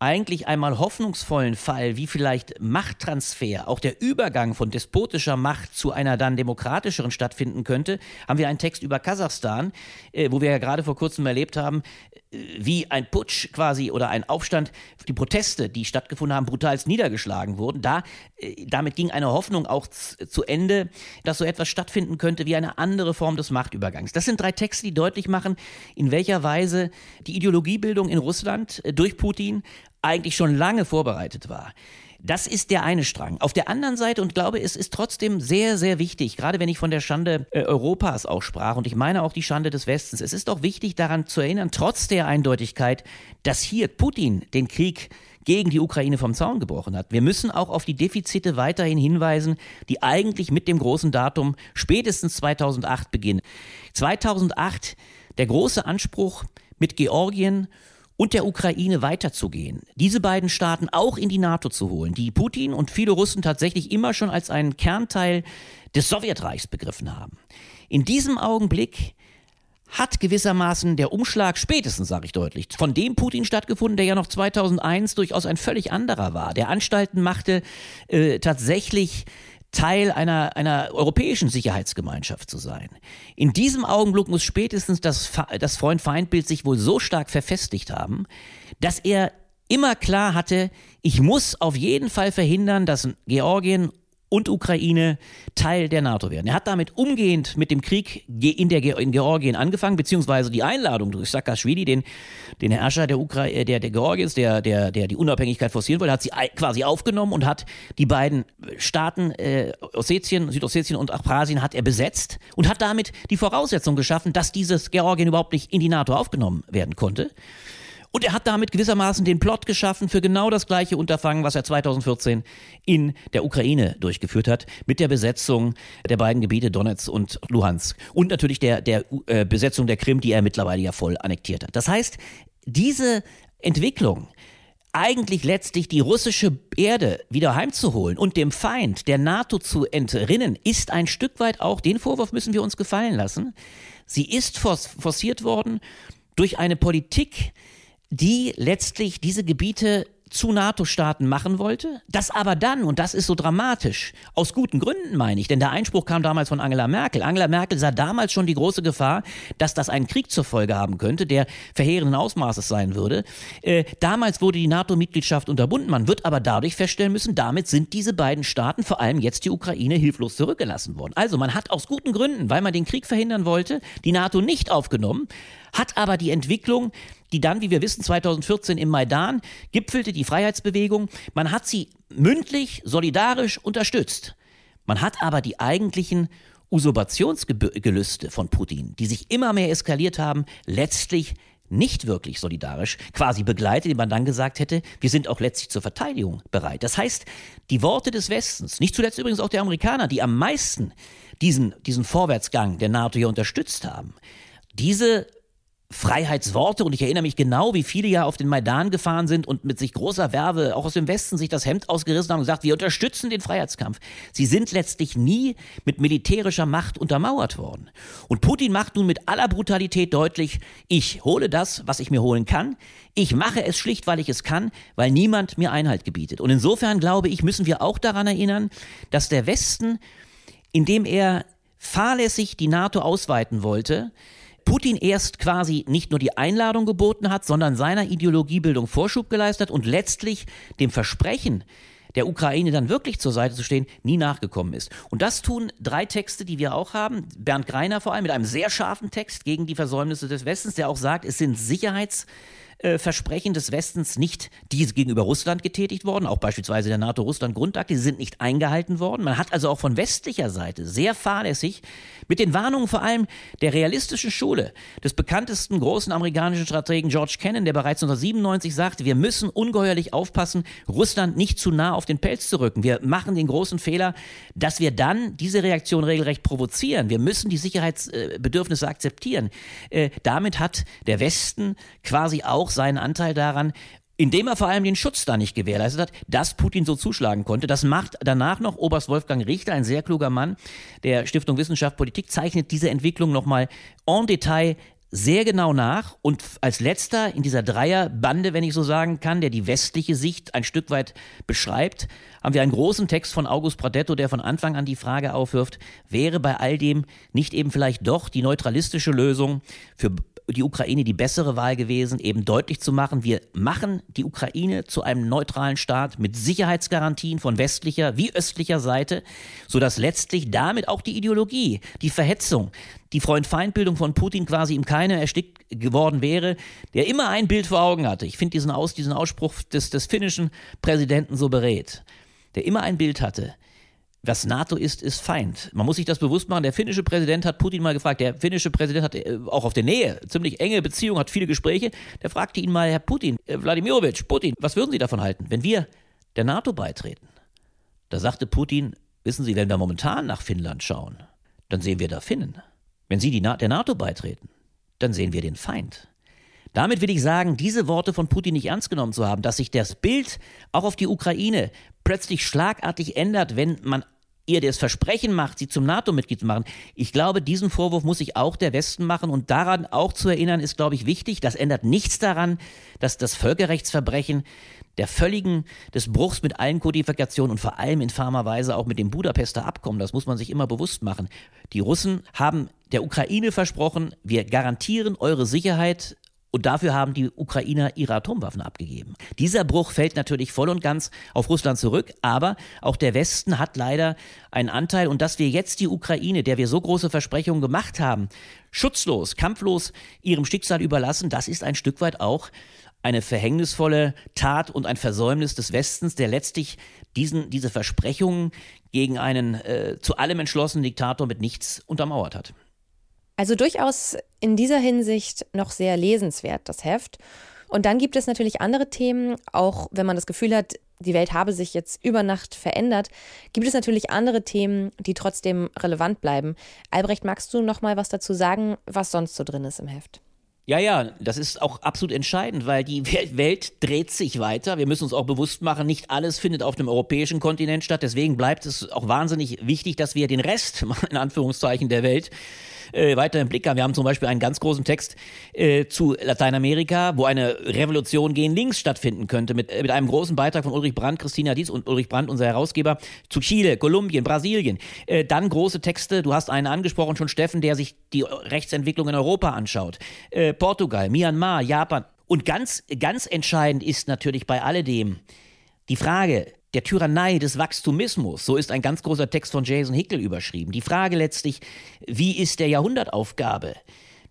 [SPEAKER 1] eigentlich einmal hoffnungsvollen Fall, wie vielleicht Machttransfer, auch der Übergang von despotischer Macht zu einer dann demokratischeren stattfinden könnte, haben wir einen Text über Kasachstan, äh, wo wir ja gerade vor kurzem erlebt haben, wie ein Putsch quasi oder ein Aufstand, die Proteste, die stattgefunden haben, brutalst niedergeschlagen wurden. Da, äh, damit ging eine Hoffnung auch zu Ende, dass so etwas stattfinden könnte wie eine andere Form des Machtübergangs. Das sind drei Texte, die deutlich machen, in welcher Weise die Ideologiebildung in Russland äh, durch Putin eigentlich schon lange vorbereitet war. Das ist der eine Strang. Auf der anderen Seite, und glaube, es ist trotzdem sehr, sehr wichtig, gerade wenn ich von der Schande äh, Europas auch sprach, und ich meine auch die Schande des Westens, es ist auch wichtig daran zu erinnern, trotz der Eindeutigkeit, dass hier Putin den Krieg gegen die Ukraine vom Zaun gebrochen hat. Wir müssen auch auf die Defizite weiterhin hinweisen, die eigentlich mit dem großen Datum spätestens 2008 beginnen. 2008 der große Anspruch, mit Georgien und der Ukraine weiterzugehen, diese beiden Staaten auch in die NATO zu holen, die Putin und viele Russen tatsächlich immer schon als einen Kernteil des Sowjetreichs begriffen haben. In diesem Augenblick hat gewissermaßen der Umschlag spätestens, sage ich deutlich, von dem Putin stattgefunden, der ja noch 2001 durchaus ein völlig anderer war, der Anstalten machte, äh, tatsächlich Teil einer, einer europäischen Sicherheitsgemeinschaft zu sein. In diesem Augenblick muss spätestens das, das Freund-Feind-Bild sich wohl so stark verfestigt haben, dass er immer klar hatte, ich muss auf jeden Fall verhindern, dass Georgien und Ukraine Teil der NATO werden. Er hat damit umgehend mit dem Krieg in, der, in Georgien angefangen, beziehungsweise die Einladung durch Saakashvili, den, den Herrscher der, Ukra äh, der, der Georgiens, der, der, der die Unabhängigkeit forcieren wollte, hat sie quasi aufgenommen und hat die beiden Staaten, äh, Ossetien, Südossetien und Abchasien, hat er besetzt und hat damit die Voraussetzung geschaffen, dass dieses Georgien überhaupt nicht in die NATO aufgenommen werden konnte. Und er hat damit gewissermaßen den Plot geschaffen für genau das gleiche Unterfangen, was er 2014 in der Ukraine durchgeführt hat, mit der Besetzung der beiden Gebiete Donetsk und Luhansk. Und natürlich der, der äh, Besetzung der Krim, die er mittlerweile ja voll annektiert hat. Das heißt, diese Entwicklung, eigentlich letztlich die russische Erde wieder heimzuholen und dem Feind der NATO zu entrinnen, ist ein Stück weit auch, den Vorwurf müssen wir uns gefallen lassen, sie ist forciert worden durch eine Politik, die letztlich diese Gebiete zu NATO-Staaten machen wollte, das aber dann, und das ist so dramatisch, aus guten Gründen meine ich, denn der Einspruch kam damals von Angela Merkel. Angela Merkel sah damals schon die große Gefahr, dass das einen Krieg zur Folge haben könnte, der verheerenden Ausmaßes sein würde. Äh, damals wurde die NATO-Mitgliedschaft unterbunden. Man wird aber dadurch feststellen müssen, damit sind diese beiden Staaten, vor allem jetzt die Ukraine, hilflos zurückgelassen worden. Also man hat aus guten Gründen, weil man den Krieg verhindern wollte, die NATO nicht aufgenommen, hat aber die Entwicklung die dann, wie wir wissen, 2014 im Maidan gipfelte, die Freiheitsbewegung. Man hat sie mündlich, solidarisch unterstützt. Man hat aber die eigentlichen Usurpationsgelüste von Putin, die sich immer mehr eskaliert haben, letztlich nicht wirklich solidarisch quasi begleitet, die man dann gesagt hätte, wir sind auch letztlich zur Verteidigung bereit. Das heißt, die Worte des Westens, nicht zuletzt übrigens auch der Amerikaner, die am meisten diesen, diesen Vorwärtsgang der NATO hier unterstützt haben, diese Freiheitsworte und ich erinnere mich genau, wie viele ja auf den Maidan gefahren sind und mit sich großer Werbe, auch aus dem Westen, sich das Hemd ausgerissen haben und gesagt, wir unterstützen den Freiheitskampf. Sie sind letztlich nie mit militärischer Macht untermauert worden. Und Putin macht nun mit aller Brutalität deutlich, ich hole das, was ich mir holen kann. Ich mache es schlicht, weil ich es kann, weil niemand mir Einhalt gebietet. Und insofern glaube ich, müssen wir auch daran erinnern, dass der Westen, indem er fahrlässig die NATO ausweiten wollte, Putin erst quasi nicht nur die Einladung geboten hat, sondern seiner Ideologiebildung Vorschub geleistet und letztlich dem Versprechen, der Ukraine dann wirklich zur Seite zu stehen, nie nachgekommen ist. Und das tun drei Texte, die wir auch haben. Bernd Greiner vor allem mit einem sehr scharfen Text gegen die Versäumnisse des Westens, der auch sagt, es sind Sicherheits- äh, Versprechen des Westens nicht diese gegenüber Russland getätigt worden, auch beispielsweise der NATO-Russland-Grundakte, die sind nicht eingehalten worden. Man hat also auch von westlicher Seite sehr fahrlässig mit den Warnungen vor allem der realistischen Schule des bekanntesten großen amerikanischen Strategen George Kennan, der bereits 1997 sagte, wir müssen ungeheuerlich aufpassen, Russland nicht zu nah auf den Pelz zu rücken. Wir machen den großen Fehler, dass wir dann diese Reaktion regelrecht provozieren. Wir müssen die Sicherheitsbedürfnisse akzeptieren. Äh, damit hat der Westen quasi auch auch seinen Anteil daran, indem er vor allem den Schutz da nicht gewährleistet hat, dass Putin so zuschlagen konnte. Das macht danach noch Oberst Wolfgang Richter, ein sehr kluger Mann der Stiftung Wissenschaft Politik, zeichnet diese Entwicklung nochmal en Detail sehr genau nach und als letzter in dieser Dreierbande, wenn ich so sagen kann, der die westliche Sicht ein Stück weit beschreibt, haben wir einen großen Text von August Pradetto, der von Anfang an die Frage aufwirft, wäre bei all dem nicht eben vielleicht doch die neutralistische Lösung für die Ukraine die bessere Wahl gewesen, eben deutlich zu machen, wir machen die Ukraine zu einem neutralen Staat mit Sicherheitsgarantien von westlicher wie östlicher Seite, sodass letztlich damit auch die Ideologie, die Verhetzung, die Freund-Feind-Bildung von Putin quasi im Keine erstickt geworden wäre, der immer ein Bild vor Augen hatte. Ich finde diesen, Aus, diesen Ausspruch des, des finnischen Präsidenten so berät, der immer ein Bild hatte was NATO ist, ist Feind. Man muss sich das bewusst machen. Der finnische Präsident hat Putin mal gefragt. Der finnische Präsident hat äh, auch auf der Nähe ziemlich enge Beziehungen, hat viele Gespräche. Der fragte ihn mal, Herr Putin, äh, Wladimirovich, Putin, was würden Sie davon halten, wenn wir der NATO beitreten? Da sagte Putin, wissen Sie, wenn wir momentan nach Finnland schauen, dann sehen wir da Finnen. Wenn Sie Na der NATO beitreten, dann sehen wir den Feind. Damit will ich sagen, diese Worte von Putin nicht ernst genommen zu haben, dass sich das Bild auch auf die Ukraine plötzlich schlagartig ändert, wenn man ihr das Versprechen macht, sie zum NATO-Mitglied zu machen. Ich glaube, diesen Vorwurf muss sich auch der Westen machen und daran auch zu erinnern, ist, glaube ich, wichtig. Das ändert nichts daran, dass das Völkerrechtsverbrechen der völligen, des Bruchs mit allen Kodifikationen und vor allem infamer Weise auch mit dem Budapester Abkommen, das muss man sich immer bewusst machen. Die Russen haben der Ukraine versprochen, wir garantieren eure Sicherheit und dafür haben die Ukrainer ihre Atomwaffen abgegeben. Dieser Bruch fällt natürlich voll und ganz auf Russland zurück, aber auch der Westen hat leider einen Anteil und dass wir jetzt die Ukraine, der wir so große Versprechungen gemacht haben, schutzlos, kampflos ihrem Schicksal überlassen, das ist ein Stück weit auch eine verhängnisvolle Tat und ein Versäumnis des Westens, der letztlich diesen, diese Versprechungen gegen einen äh, zu allem entschlossenen Diktator mit nichts untermauert hat.
[SPEAKER 6] Also durchaus in dieser Hinsicht noch sehr lesenswert, das Heft. Und dann gibt es natürlich andere Themen, auch wenn man das Gefühl hat, die Welt habe sich jetzt über Nacht verändert, gibt es natürlich andere Themen, die trotzdem relevant bleiben. Albrecht, magst du noch mal was dazu sagen, was sonst so drin ist im Heft?
[SPEAKER 1] Ja, ja, das ist auch absolut entscheidend, weil die Welt dreht sich weiter. Wir müssen uns auch bewusst machen, nicht alles findet auf dem europäischen Kontinent statt. Deswegen bleibt es auch wahnsinnig wichtig, dass wir den Rest, in Anführungszeichen, der Welt äh, weiter im Blick haben. Wir haben zum Beispiel einen ganz großen Text äh, zu Lateinamerika, wo eine Revolution gegen links stattfinden könnte, mit, äh, mit einem großen Beitrag von Ulrich Brandt, Christina Dietz und Ulrich Brandt, unser Herausgeber, zu Chile, Kolumbien, Brasilien. Äh, dann große Texte, du hast einen angesprochen, schon Steffen, der sich die Rechtsentwicklung in Europa anschaut. Äh, Portugal, Myanmar, Japan. Und ganz, ganz entscheidend ist natürlich bei alledem die Frage, der Tyrannei des Wachstumismus, so ist ein ganz großer Text von Jason Hickel überschrieben. Die Frage letztlich, wie ist der Jahrhundertaufgabe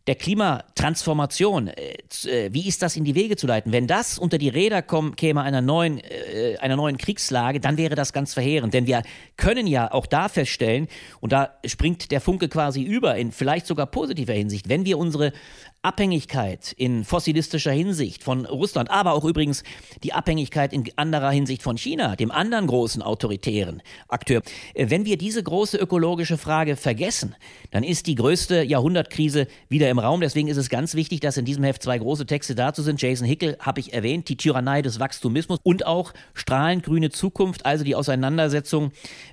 [SPEAKER 1] der Klimatransformation, äh, äh, wie ist das in die Wege zu leiten? Wenn das unter die Räder kommen, käme einer neuen, äh, einer neuen Kriegslage, dann wäre das ganz verheerend. Denn wir können ja auch da feststellen, und da springt der Funke quasi über in vielleicht sogar positiver Hinsicht, wenn wir unsere Abhängigkeit in fossilistischer Hinsicht von Russland, aber auch übrigens die Abhängigkeit in anderer Hinsicht von China, dem anderen großen autoritären Akteur. Äh, wenn wir diese große ökologische Frage vergessen, dann ist die größte Jahrhundertkrise wieder im Raum. Deswegen ist es ganz wichtig, dass in diesem Heft zwei große Texte dazu sind. Jason Hickel habe ich erwähnt, die Tyrannei des Wachstumismus und auch strahlend grüne Zukunft, also die Auseinandersetzung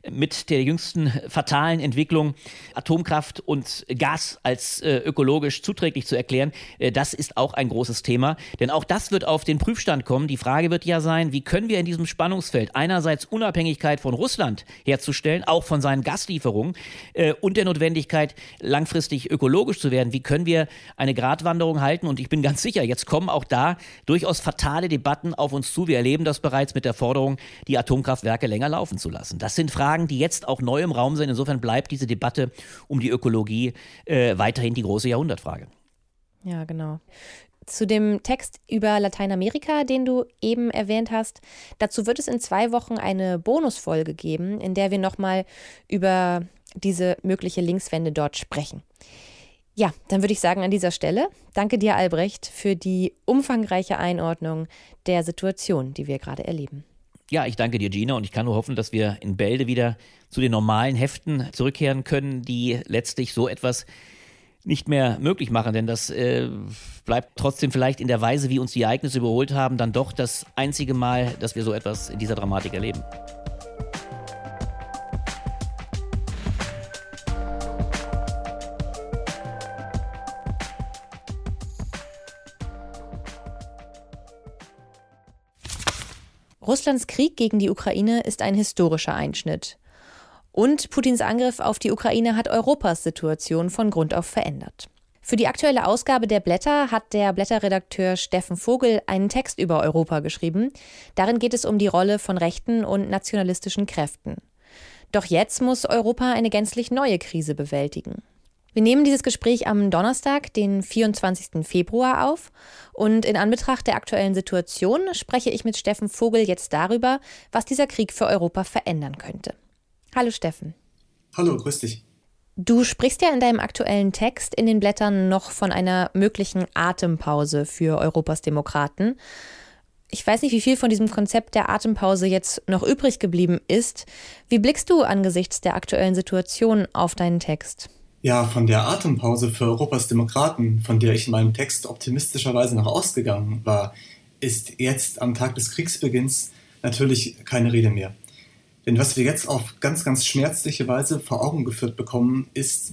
[SPEAKER 1] mit der jüngsten fatalen Entwicklung, Atomkraft und Gas als äh, ökologisch zuträglich zu erklären erklären. Äh, das ist auch ein großes Thema, denn auch das wird auf den Prüfstand kommen. Die Frage wird ja sein, wie können wir in diesem Spannungsfeld einerseits Unabhängigkeit von Russland herzustellen, auch von seinen Gaslieferungen äh, und der Notwendigkeit, langfristig ökologisch zu werden. Wie können wir eine Gratwanderung halten? Und ich bin ganz sicher, jetzt kommen auch da durchaus fatale Debatten auf uns zu. Wir erleben das bereits mit der Forderung, die Atomkraftwerke länger laufen zu lassen. Das sind Fragen, die jetzt auch neu im Raum sind. Insofern bleibt diese Debatte um die Ökologie äh, weiterhin die große Jahrhundertfrage.
[SPEAKER 6] Ja, genau. Zu dem Text über Lateinamerika, den du eben erwähnt hast, dazu wird es in zwei Wochen eine Bonusfolge geben, in der wir nochmal über diese mögliche Linkswende dort sprechen. Ja, dann würde ich sagen an dieser Stelle, danke dir, Albrecht, für die umfangreiche Einordnung der Situation, die wir gerade erleben.
[SPEAKER 1] Ja, ich danke dir, Gina, und ich kann nur hoffen, dass wir in Bälde wieder zu den normalen Heften zurückkehren können, die letztlich so etwas nicht mehr möglich machen, denn das äh, bleibt trotzdem vielleicht in der Weise, wie uns die Ereignisse überholt haben, dann doch das einzige Mal, dass wir so etwas in dieser Dramatik erleben.
[SPEAKER 6] Russlands Krieg gegen die Ukraine ist ein historischer Einschnitt. Und Putins Angriff auf die Ukraine hat Europas Situation von Grund auf verändert. Für die aktuelle Ausgabe der Blätter hat der Blätterredakteur Steffen Vogel einen Text über Europa geschrieben. Darin geht es um die Rolle von rechten und nationalistischen Kräften. Doch jetzt muss Europa eine gänzlich neue Krise bewältigen. Wir nehmen dieses Gespräch am Donnerstag, den 24. Februar auf. Und in Anbetracht der aktuellen Situation spreche ich mit Steffen Vogel jetzt darüber, was dieser Krieg für Europa verändern könnte. Hallo Steffen.
[SPEAKER 2] Hallo, grüß dich.
[SPEAKER 6] Du sprichst ja in deinem aktuellen Text in den Blättern noch von einer möglichen Atempause für Europas Demokraten. Ich weiß nicht, wie viel von diesem Konzept der Atempause jetzt noch übrig geblieben ist. Wie blickst du angesichts der aktuellen Situation auf deinen Text?
[SPEAKER 2] Ja, von der Atempause für Europas Demokraten, von der ich in meinem Text optimistischerweise noch ausgegangen war, ist jetzt am Tag des Kriegsbeginns natürlich keine Rede mehr. Denn was wir jetzt auf ganz, ganz schmerzliche Weise vor Augen geführt bekommen, ist,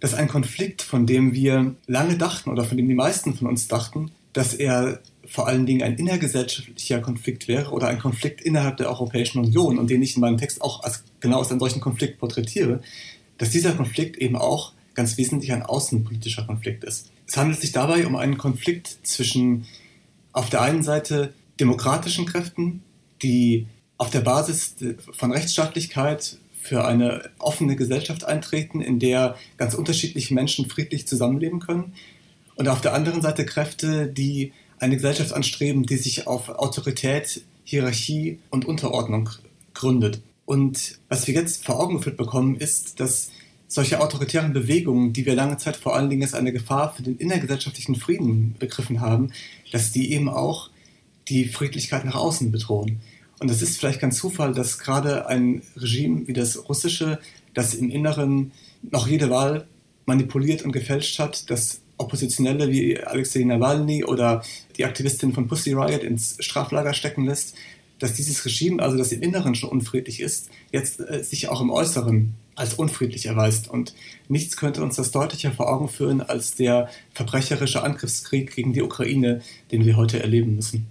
[SPEAKER 2] dass ein Konflikt, von dem wir lange dachten oder von dem die meisten von uns dachten, dass er vor allen Dingen ein innergesellschaftlicher Konflikt wäre oder ein Konflikt innerhalb der Europäischen Union und den ich in meinem Text auch als, genau als einen solchen Konflikt porträtiere, dass dieser Konflikt eben auch ganz wesentlich ein außenpolitischer Konflikt ist. Es handelt sich dabei um einen Konflikt zwischen auf der einen Seite demokratischen Kräften, die auf der Basis von Rechtsstaatlichkeit für eine offene Gesellschaft eintreten, in der ganz unterschiedliche Menschen friedlich zusammenleben können. Und auf der anderen Seite Kräfte, die eine Gesellschaft anstreben, die sich auf Autorität, Hierarchie und Unterordnung gründet. Und was wir jetzt vor Augen geführt bekommen, ist, dass solche autoritären Bewegungen, die wir lange Zeit vor allen Dingen als eine Gefahr für den innergesellschaftlichen Frieden begriffen haben, dass die eben auch die Friedlichkeit nach außen bedrohen. Und es ist vielleicht kein Zufall, dass gerade ein Regime wie das russische, das im Inneren noch jede Wahl manipuliert und gefälscht hat, das Oppositionelle wie Alexei Nawalny oder die Aktivistin von Pussy Riot ins Straflager stecken lässt, dass dieses Regime, also das im Inneren schon unfriedlich ist, jetzt äh, sich auch im Äußeren als unfriedlich erweist. Und nichts könnte uns das deutlicher vor Augen führen als der verbrecherische Angriffskrieg gegen die Ukraine, den wir heute erleben müssen.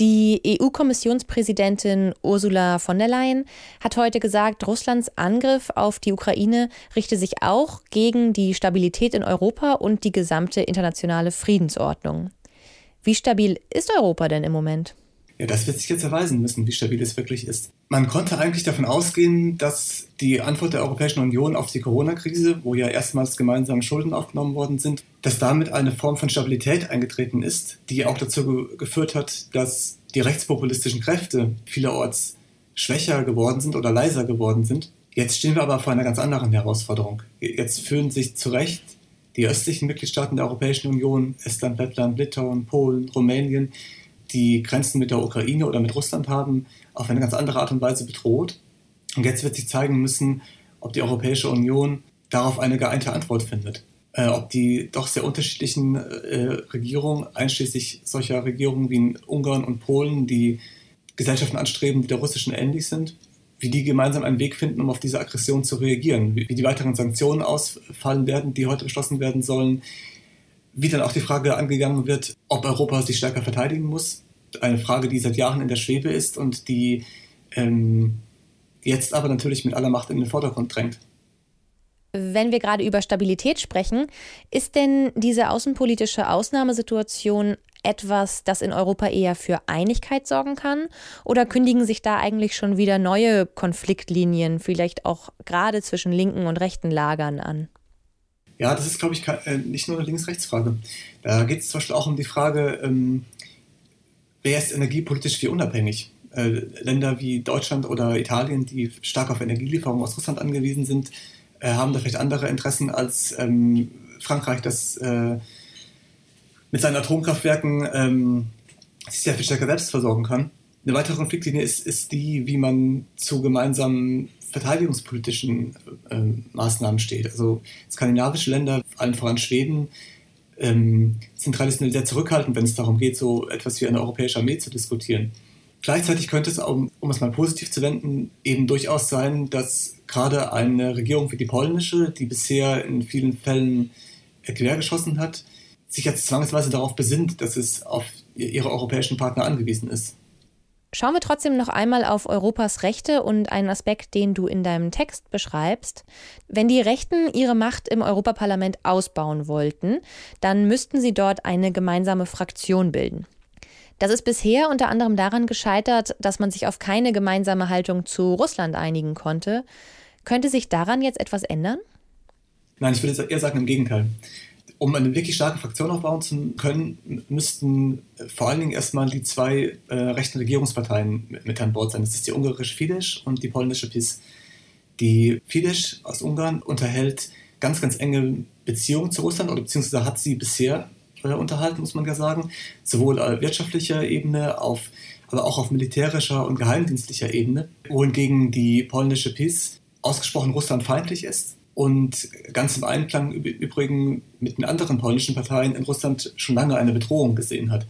[SPEAKER 6] Die EU-Kommissionspräsidentin Ursula von der Leyen hat heute gesagt, Russlands Angriff auf die Ukraine richte sich auch gegen die Stabilität in Europa und die gesamte internationale Friedensordnung. Wie stabil ist Europa denn im Moment?
[SPEAKER 2] Ja, das wird sich jetzt erweisen müssen, wie stabil es wirklich ist. Man konnte eigentlich davon ausgehen, dass die Antwort der Europäischen Union auf die Corona-Krise, wo ja erstmals gemeinsame Schulden aufgenommen worden sind, dass damit eine Form von Stabilität eingetreten ist, die auch dazu ge geführt hat, dass die rechtspopulistischen Kräfte vielerorts schwächer geworden sind oder leiser geworden sind. Jetzt stehen wir aber vor einer ganz anderen Herausforderung. Jetzt fühlen sich zu Recht die östlichen Mitgliedstaaten der Europäischen Union, Estland, Lettland, Litauen, Polen, Rumänien, die Grenzen mit der Ukraine oder mit Russland haben, auf eine ganz andere Art und Weise bedroht. Und jetzt wird sich zeigen müssen, ob die Europäische Union darauf eine geeinte Antwort findet. Äh, ob die doch sehr unterschiedlichen äh, Regierungen, einschließlich solcher Regierungen wie in Ungarn und Polen, die Gesellschaften anstreben, die der russischen ähnlich sind, wie die gemeinsam einen Weg finden, um auf diese Aggression zu reagieren, wie, wie die weiteren Sanktionen ausfallen werden, die heute beschlossen werden sollen, wie dann auch die Frage angegangen wird, ob Europa sich stärker verteidigen muss. Eine Frage, die seit Jahren in der Schwebe ist und die ähm, jetzt aber natürlich mit aller Macht in den Vordergrund drängt.
[SPEAKER 6] Wenn wir gerade über Stabilität sprechen, ist denn diese außenpolitische Ausnahmesituation etwas, das in Europa eher für Einigkeit sorgen kann? Oder kündigen sich da eigentlich schon wieder neue Konfliktlinien, vielleicht auch gerade zwischen linken und rechten Lagern an?
[SPEAKER 2] Ja, das ist, glaube ich, äh, nicht nur eine Links-Rechts-Frage. Da geht es zum Beispiel auch um die Frage, ähm, wer ist energiepolitisch wie unabhängig? Äh, Länder wie Deutschland oder Italien, die stark auf Energielieferungen aus Russland angewiesen sind, äh, haben da vielleicht andere Interessen als ähm, Frankreich, das äh, mit seinen Atomkraftwerken ähm, sich sehr viel stärker selbst versorgen kann. Eine weitere Konfliktlinie ist, ist die, wie man zu gemeinsamen verteidigungspolitischen äh, Maßnahmen steht. Also skandinavische Länder, allen voran Schweden, ähm, sind traditionell sehr zurückhaltend, wenn es darum geht, so etwas wie eine europäische Armee zu diskutieren. Gleichzeitig könnte es, um, um es mal positiv zu wenden, eben durchaus sein, dass gerade eine Regierung wie die polnische, die bisher in vielen Fällen quergeschossen hat, sich jetzt zwangsweise darauf besinnt, dass es auf ihre europäischen Partner angewiesen ist.
[SPEAKER 6] Schauen wir trotzdem noch einmal auf Europas Rechte und einen Aspekt, den du in deinem Text beschreibst. Wenn die Rechten ihre Macht im Europaparlament ausbauen wollten, dann müssten sie dort eine gemeinsame Fraktion bilden. Das ist bisher unter anderem daran gescheitert, dass man sich auf keine gemeinsame Haltung zu Russland einigen konnte. Könnte sich daran jetzt etwas ändern?
[SPEAKER 2] Nein, ich würde eher sagen, im Gegenteil um eine wirklich starke Fraktion aufbauen zu können, müssten vor allen Dingen erstmal die zwei äh, rechten Regierungsparteien mit, mit, an Bord sein. Das ist die ungarische Fidesz und die polnische PiS. Die Fidesz aus Ungarn unterhält ganz, ganz enge Beziehungen zu Russland oder beziehungsweise hat sie bisher äh, unterhalten, muss man ja sagen. Sowohl auf wirtschaftlicher Ebene, auf, aber auch auf militärischer und geheimdienstlicher Ebene. Wohingegen die polnische PiS ausgesprochen russlandfeindlich ist und ganz im Einklang übrigens mit den anderen polnischen Parteien in Russland schon lange eine Bedrohung gesehen hat.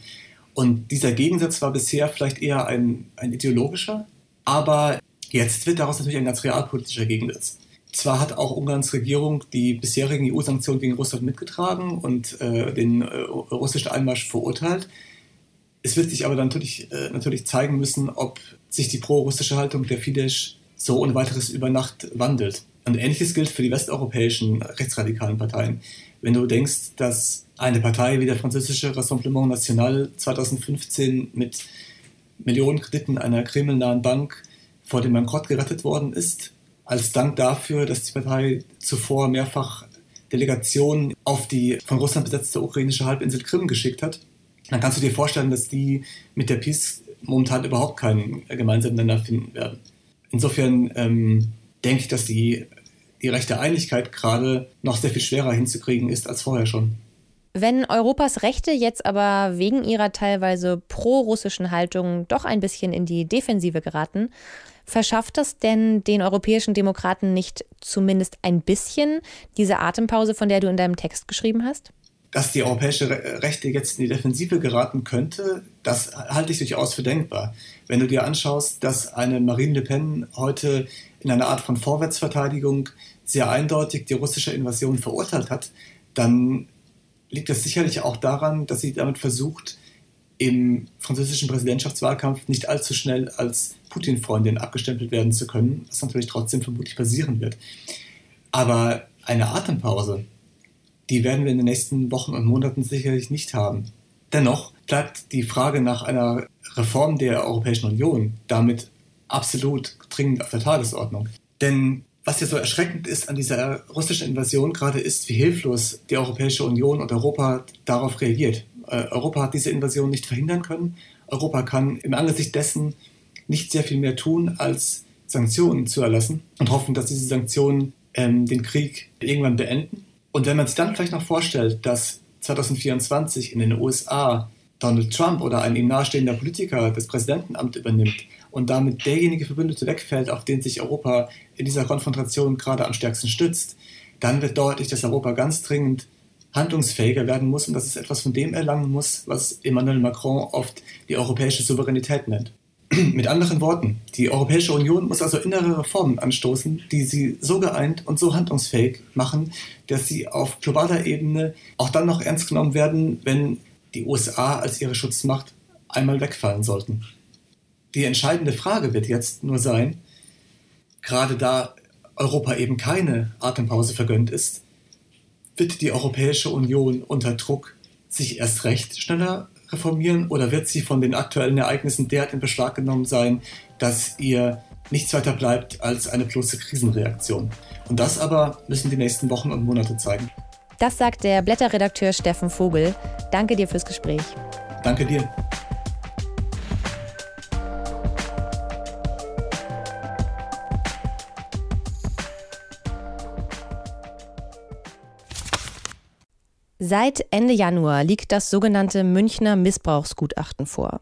[SPEAKER 2] Und dieser Gegensatz war bisher vielleicht eher ein, ein ideologischer, aber Jetzt wird daraus natürlich ein ganz realpolitischer Gegensatz. Zwar hat auch Ungarns Regierung die bisherigen EU-Sanktionen gegen Russland mitgetragen und äh, den äh, russischen Einmarsch verurteilt. Es wird sich aber natürlich, äh, natürlich zeigen müssen, ob sich die pro-russische Haltung der Fidesz so ohne weiteres über Nacht wandelt. Und ähnliches gilt für die westeuropäischen rechtsradikalen Parteien. Wenn du denkst, dass eine Partei wie der französische Rassemblement National 2015 mit Millionenkrediten einer kremlnahen Bank vor dem Bankrott gerettet worden ist, als Dank dafür, dass die Partei zuvor mehrfach Delegationen auf die von Russland besetzte ukrainische Halbinsel Krim geschickt hat, dann kannst du dir vorstellen, dass die mit der Peace momentan überhaupt keinen gemeinsamen Nenner finden werden. Insofern ähm, denke ich, dass die, die rechte Einigkeit gerade noch sehr viel schwerer hinzukriegen ist als vorher schon.
[SPEAKER 6] Wenn Europas Rechte jetzt aber wegen ihrer teilweise pro-russischen Haltung doch ein bisschen in die Defensive geraten, verschafft das denn den europäischen Demokraten nicht zumindest ein bisschen diese Atempause, von der du in deinem Text geschrieben hast?
[SPEAKER 2] Dass die europäische Rechte jetzt in die Defensive geraten könnte, das halte ich durchaus für denkbar. Wenn du dir anschaust, dass eine Marine Le Pen heute in einer Art von Vorwärtsverteidigung sehr eindeutig die russische Invasion verurteilt hat, dann liegt das sicherlich auch daran, dass sie damit versucht, im französischen Präsidentschaftswahlkampf nicht allzu schnell als Putin-Freundin abgestempelt werden zu können, was natürlich trotzdem vermutlich passieren wird. Aber eine Atempause, die werden wir in den nächsten Wochen und Monaten sicherlich nicht haben. Dennoch bleibt die Frage nach einer Reform der Europäischen Union damit absolut dringend auf der Tagesordnung. Denn was ja so erschreckend ist an dieser russischen Invasion gerade ist, wie hilflos die Europäische Union und Europa darauf reagiert. Äh, Europa hat diese Invasion nicht verhindern können. Europa kann im Angesicht dessen nicht sehr viel mehr tun, als Sanktionen zu erlassen und hoffen, dass diese Sanktionen ähm, den Krieg irgendwann beenden. Und wenn man sich dann vielleicht noch vorstellt, dass 2024 in den USA Donald Trump oder ein ihm nahestehender Politiker das Präsidentenamt übernimmt und damit derjenige Verbündete wegfällt, auf den sich Europa in dieser Konfrontation gerade am stärksten stützt, dann wird deutlich, dass Europa ganz dringend handlungsfähiger werden muss und dass es etwas von dem erlangen muss, was Emmanuel Macron oft die europäische Souveränität nennt. Mit anderen Worten, die Europäische Union muss also innere Reformen anstoßen, die sie so geeint und so handlungsfähig machen, dass sie auf globaler Ebene auch dann noch ernst genommen werden, wenn die USA als ihre Schutzmacht einmal wegfallen sollten. Die entscheidende Frage wird jetzt nur sein, gerade da Europa eben keine Atempause vergönnt ist, wird die Europäische Union unter Druck sich erst recht schneller reformieren oder wird sie von den aktuellen Ereignissen derart in Beschlag genommen sein, dass ihr nichts weiter bleibt als eine bloße Krisenreaktion? Und das aber müssen die nächsten Wochen und Monate zeigen.
[SPEAKER 6] Das sagt der Blätterredakteur Steffen Vogel. Danke dir fürs Gespräch.
[SPEAKER 2] Danke dir.
[SPEAKER 6] Seit Ende Januar liegt das sogenannte Münchner Missbrauchsgutachten vor.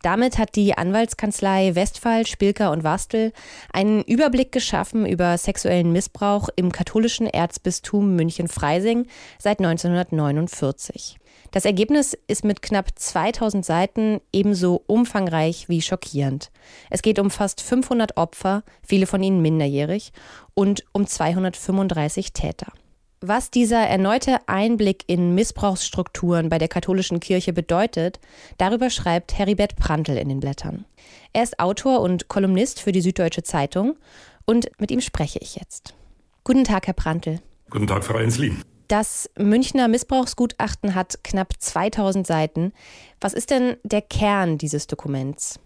[SPEAKER 6] Damit hat die Anwaltskanzlei Westphal, Spilker und Wastel einen Überblick geschaffen über sexuellen Missbrauch im katholischen Erzbistum München-Freising seit 1949. Das Ergebnis ist mit knapp 2000 Seiten ebenso umfangreich wie schockierend. Es geht um fast 500 Opfer, viele von ihnen minderjährig, und um 235 Täter. Was dieser erneute Einblick in Missbrauchsstrukturen bei der katholischen Kirche bedeutet, darüber schreibt Heribert Prantl in den Blättern. Er ist Autor und Kolumnist für die Süddeutsche Zeitung und mit ihm spreche ich jetzt. Guten Tag, Herr Prantl.
[SPEAKER 3] Guten Tag, Frau Enslin.
[SPEAKER 6] Das Münchner Missbrauchsgutachten hat knapp 2000 Seiten. Was ist denn der Kern dieses Dokuments?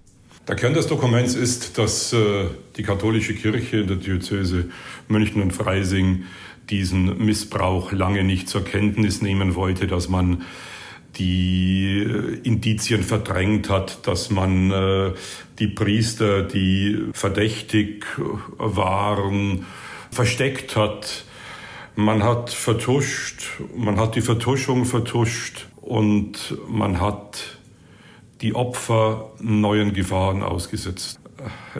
[SPEAKER 3] Der Kern des Dokuments ist, dass äh, die katholische Kirche in der Diözese München und Freising diesen Missbrauch lange nicht zur Kenntnis nehmen wollte, dass man die äh, Indizien verdrängt hat, dass man äh, die Priester, die verdächtig waren, versteckt hat. Man hat vertuscht, man hat die Vertuschung vertuscht und man hat die Opfer neuen Gefahren ausgesetzt.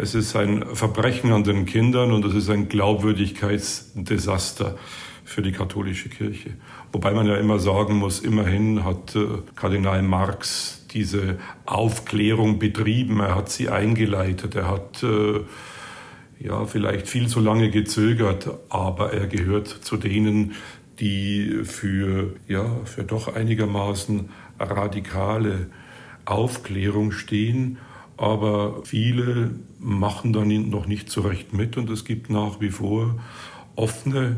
[SPEAKER 3] Es ist ein Verbrechen an den Kindern und es ist ein Glaubwürdigkeitsdesaster für die katholische Kirche. Wobei man ja immer sagen muss, immerhin hat äh, Kardinal Marx diese Aufklärung betrieben, er hat sie eingeleitet, er hat äh, ja, vielleicht viel zu lange gezögert, aber er gehört zu denen, die für, ja, für doch einigermaßen radikale Aufklärung stehen. Aber viele machen dann noch nicht so recht mit und es gibt nach wie vor offene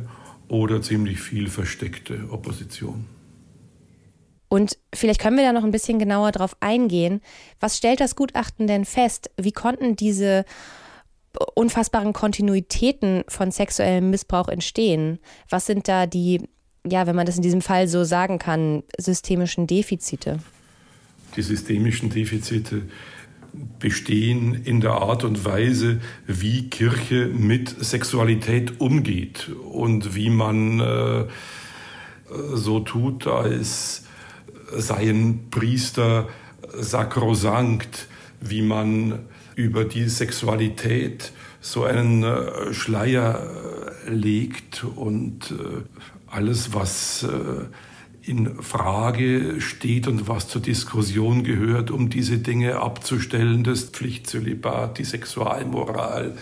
[SPEAKER 3] oder ziemlich viel versteckte Opposition.
[SPEAKER 6] Und vielleicht können wir da noch ein bisschen genauer drauf eingehen. Was stellt das Gutachten denn fest? Wie konnten diese unfassbaren Kontinuitäten von sexuellem Missbrauch entstehen? Was sind da die, ja, wenn man das in diesem Fall so sagen kann, systemischen Defizite?
[SPEAKER 3] Die systemischen Defizite bestehen in der Art und Weise, wie Kirche mit Sexualität umgeht und wie man äh, so tut, als seien Priester sakrosankt, wie man über die Sexualität so einen äh, Schleier äh, legt und äh, alles, was in Frage steht und was zur Diskussion gehört, um diese Dinge abzustellen, das Pflichtzölibat, die Sexualmoral,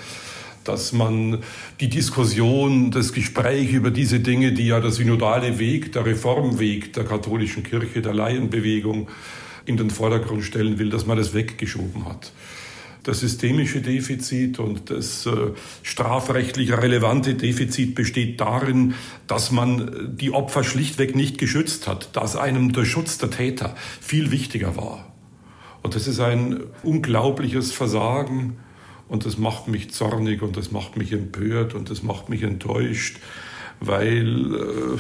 [SPEAKER 3] dass man die Diskussion, das Gespräch über diese Dinge, die ja der synodale Weg, der Reformweg der katholischen Kirche, der Laienbewegung in den Vordergrund stellen will, dass man das weggeschoben hat. Das systemische Defizit und das äh, strafrechtlich relevante Defizit besteht darin, dass man die Opfer schlichtweg nicht geschützt hat, dass einem der Schutz der Täter viel wichtiger war. Und das ist ein unglaubliches Versagen und das macht mich zornig und das macht mich empört und das macht mich enttäuscht, weil äh,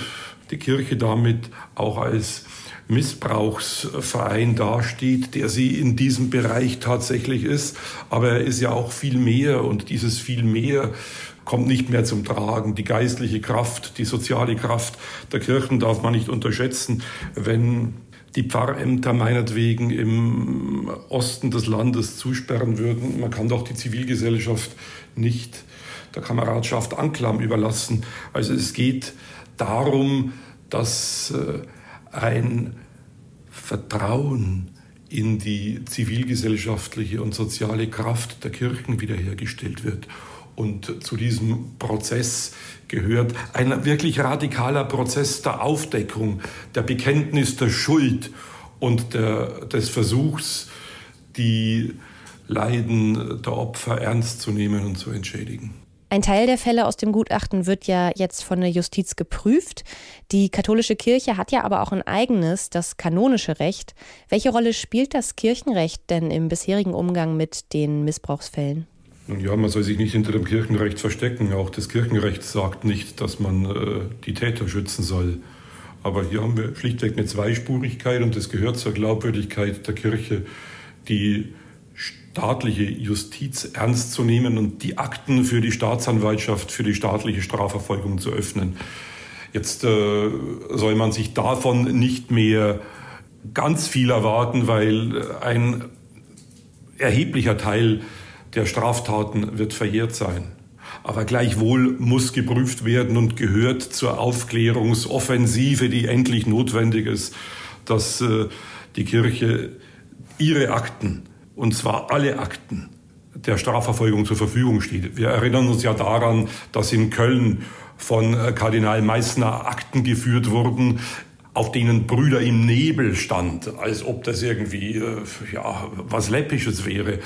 [SPEAKER 3] die Kirche damit auch als Missbrauchsverein dasteht, der sie in diesem Bereich tatsächlich ist. Aber er ist ja auch viel mehr und dieses viel mehr kommt nicht mehr zum Tragen. Die geistliche Kraft, die soziale Kraft der Kirchen darf man nicht unterschätzen. Wenn die Pfarrämter meinetwegen im Osten des Landes zusperren würden, man kann doch die Zivilgesellschaft nicht der Kameradschaft Anklam überlassen. Also es geht darum, dass äh, ein Vertrauen in die zivilgesellschaftliche und soziale Kraft der Kirchen wiederhergestellt wird. Und zu diesem Prozess gehört ein wirklich radikaler Prozess der Aufdeckung, der Bekenntnis der Schuld und der, des Versuchs, die Leiden der Opfer ernst zu nehmen und zu entschädigen.
[SPEAKER 6] Ein Teil der Fälle aus dem Gutachten wird ja jetzt von der Justiz geprüft. Die katholische Kirche hat ja aber auch ein eigenes, das kanonische Recht. Welche Rolle spielt das Kirchenrecht denn im bisherigen Umgang mit den Missbrauchsfällen?
[SPEAKER 3] Nun ja, man soll sich nicht hinter dem Kirchenrecht verstecken. Auch das Kirchenrecht sagt nicht, dass man äh, die Täter schützen soll. Aber hier haben wir schlichtweg eine Zweispurigkeit und es gehört zur Glaubwürdigkeit der Kirche, die staatliche Justiz ernst zu nehmen und die Akten für die Staatsanwaltschaft, für die staatliche Strafverfolgung zu öffnen. Jetzt äh, soll man sich davon nicht mehr ganz viel erwarten, weil ein erheblicher Teil der Straftaten wird verjährt sein. Aber gleichwohl muss geprüft werden und gehört zur Aufklärungsoffensive, die endlich notwendig ist, dass äh, die Kirche ihre Akten und zwar alle Akten der Strafverfolgung zur Verfügung steht. Wir erinnern uns ja daran, dass in Köln von äh, Kardinal Meissner Akten geführt wurden, auf denen Brüder im Nebel stand, als ob das irgendwie äh, ja, was Läppisches wäre.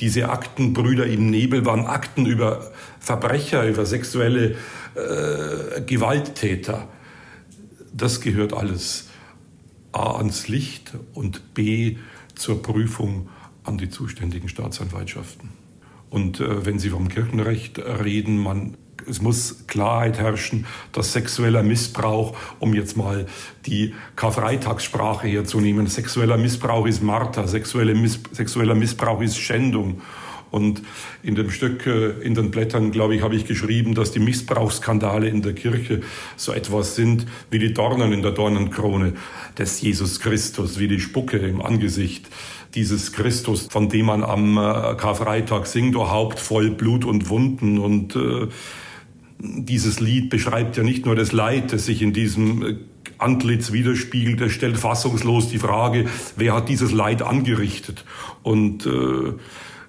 [SPEAKER 3] Diese Akten Brüder im Nebel waren Akten über Verbrecher, über sexuelle äh, Gewalttäter. Das gehört alles A ans Licht und B zur Prüfung an die zuständigen Staatsanwaltschaften. Und äh, wenn Sie vom Kirchenrecht reden, man, es muss Klarheit herrschen, dass sexueller Missbrauch, um jetzt mal die Karfreitagssprache herzunehmen, sexueller Missbrauch ist Marter, sexuelle Miss, sexueller Missbrauch ist Schändung. Und in dem Stück, äh, in den Blättern, glaube ich, habe ich geschrieben, dass die Missbrauchsskandale in der Kirche so etwas sind wie die Dornen in der Dornenkrone des Jesus Christus, wie die Spucke im Angesicht dieses Christus, von dem man am äh, Karfreitag singt, o Haupt voll Blut und Wunden. Und äh, dieses Lied beschreibt ja nicht nur das Leid, das sich in diesem äh, Antlitz widerspiegelt. Es stellt fassungslos die Frage, wer hat dieses Leid angerichtet? Und äh,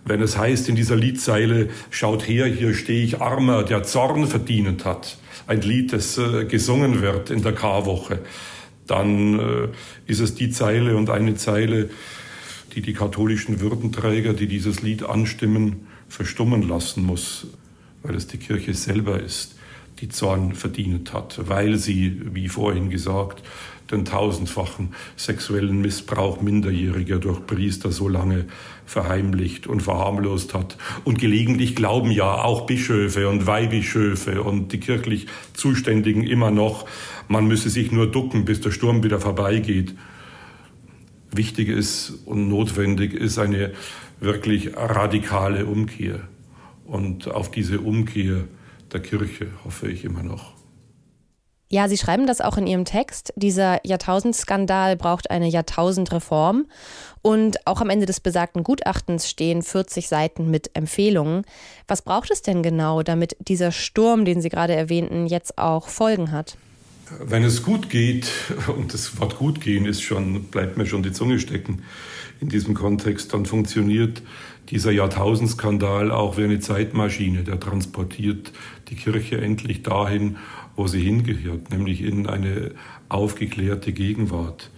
[SPEAKER 3] Wenn es heißt in dieser Liedzeile, schaut her, hier stehe ich armer, der Zorn verdient hat, ein Lied, das äh, gesungen wird in der Karwoche, dann äh, ist es die Zeile und eine Zeile, die die katholischen Würdenträger, die dieses Lied anstimmen, verstummen lassen muss, weil es die Kirche selber ist, die Zorn verdient hat, weil sie, wie vorhin gesagt, den tausendfachen sexuellen Missbrauch Minderjähriger durch Priester so lange verheimlicht und verharmlost hat. Und gelegentlich glauben ja auch Bischöfe und Weihbischöfe und die kirchlich Zuständigen immer noch, man müsse sich nur ducken, bis der Sturm wieder vorbeigeht. Wichtig ist und notwendig ist eine wirklich radikale Umkehr. Und auf diese Umkehr der Kirche hoffe ich immer noch.
[SPEAKER 6] Ja, Sie schreiben das auch in Ihrem Text. Dieser Jahrtausendskandal braucht eine Jahrtausendreform. Und auch am Ende des besagten Gutachtens stehen 40 Seiten mit Empfehlungen. Was braucht es denn genau, damit dieser Sturm, den Sie gerade erwähnten, jetzt auch Folgen hat?
[SPEAKER 3] Wenn es gut geht, und das Wort gut gehen ist schon, bleibt mir schon die Zunge stecken in diesem Kontext, dann funktioniert dieser Jahrtausendskandal auch wie eine Zeitmaschine. Der transportiert die Kirche endlich dahin, wo sie hingehört, nämlich in eine aufgeklärte Gegenwart.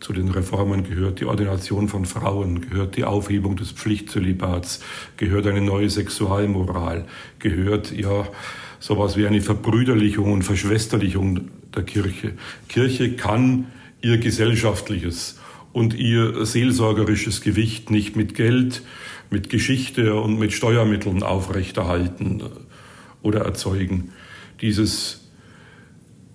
[SPEAKER 3] Zu den Reformen gehört die Ordination von Frauen, gehört die Aufhebung des Pflichtzölibats, gehört eine neue Sexualmoral, gehört ja sowas wie eine Verbrüderlichung und Verschwesterlichung der Kirche. Kirche kann ihr gesellschaftliches und ihr seelsorgerisches Gewicht nicht mit Geld, mit Geschichte und mit Steuermitteln aufrechterhalten oder erzeugen. Dieses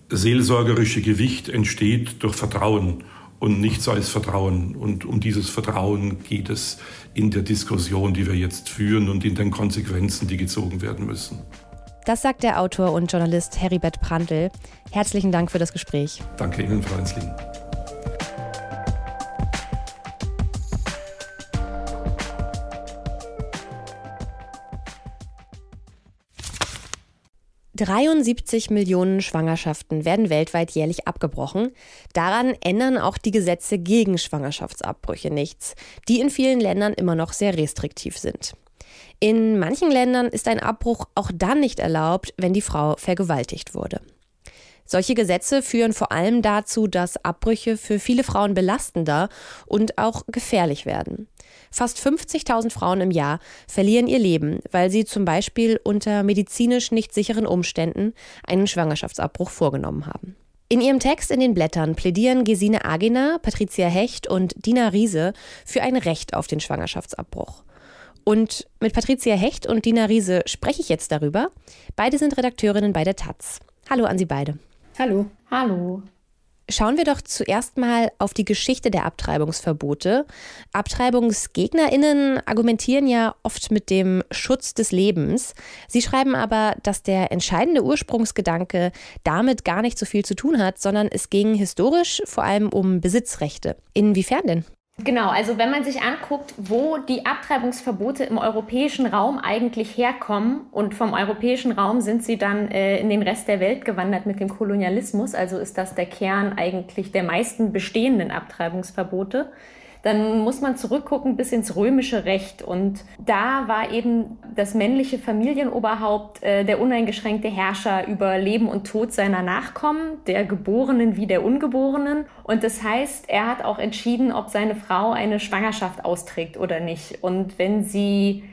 [SPEAKER 3] seelsorgerische Gewicht entsteht durch Vertrauen und nichts als Vertrauen. Und um dieses Vertrauen geht es in der Diskussion, die wir jetzt führen und in den Konsequenzen, die gezogen werden müssen.
[SPEAKER 6] Das sagt der Autor und Journalist Heribert Prantl. Herzlichen Dank für das Gespräch.
[SPEAKER 3] Danke Ihnen, Frau Ensling.
[SPEAKER 6] 73 Millionen Schwangerschaften werden weltweit jährlich abgebrochen. Daran ändern auch die Gesetze gegen Schwangerschaftsabbrüche nichts, die in vielen Ländern immer noch sehr restriktiv sind. In manchen Ländern ist ein Abbruch auch dann nicht erlaubt, wenn die Frau vergewaltigt wurde. Solche Gesetze führen vor allem dazu, dass Abbrüche für viele Frauen belastender und auch gefährlich werden. Fast 50.000 Frauen im Jahr verlieren ihr Leben, weil sie zum Beispiel unter medizinisch nicht sicheren Umständen einen Schwangerschaftsabbruch vorgenommen haben. In ihrem Text in den Blättern plädieren Gesine Agena, Patricia Hecht und Dina Riese für ein Recht auf den Schwangerschaftsabbruch. Und mit Patricia Hecht und Dina Riese spreche ich jetzt darüber. Beide sind Redakteurinnen bei der Taz. Hallo an Sie beide.
[SPEAKER 4] Hallo. Hallo.
[SPEAKER 6] Schauen wir doch zuerst mal auf die Geschichte der Abtreibungsverbote. Abtreibungsgegnerinnen argumentieren ja oft mit dem Schutz des Lebens. Sie schreiben aber, dass der entscheidende Ursprungsgedanke damit gar nicht so viel zu tun hat, sondern es ging historisch vor allem um Besitzrechte. Inwiefern denn?
[SPEAKER 4] Genau, also wenn man sich anguckt, wo die Abtreibungsverbote im europäischen Raum eigentlich herkommen und vom europäischen Raum sind sie dann äh, in den Rest der Welt gewandert mit dem Kolonialismus, also ist das der Kern eigentlich der meisten bestehenden Abtreibungsverbote dann muss man zurückgucken bis ins römische Recht. Und da war eben das männliche Familienoberhaupt äh, der uneingeschränkte Herrscher über Leben und Tod seiner Nachkommen, der Geborenen wie der Ungeborenen. Und das heißt, er hat auch entschieden, ob seine Frau eine Schwangerschaft austrägt oder nicht. Und wenn sie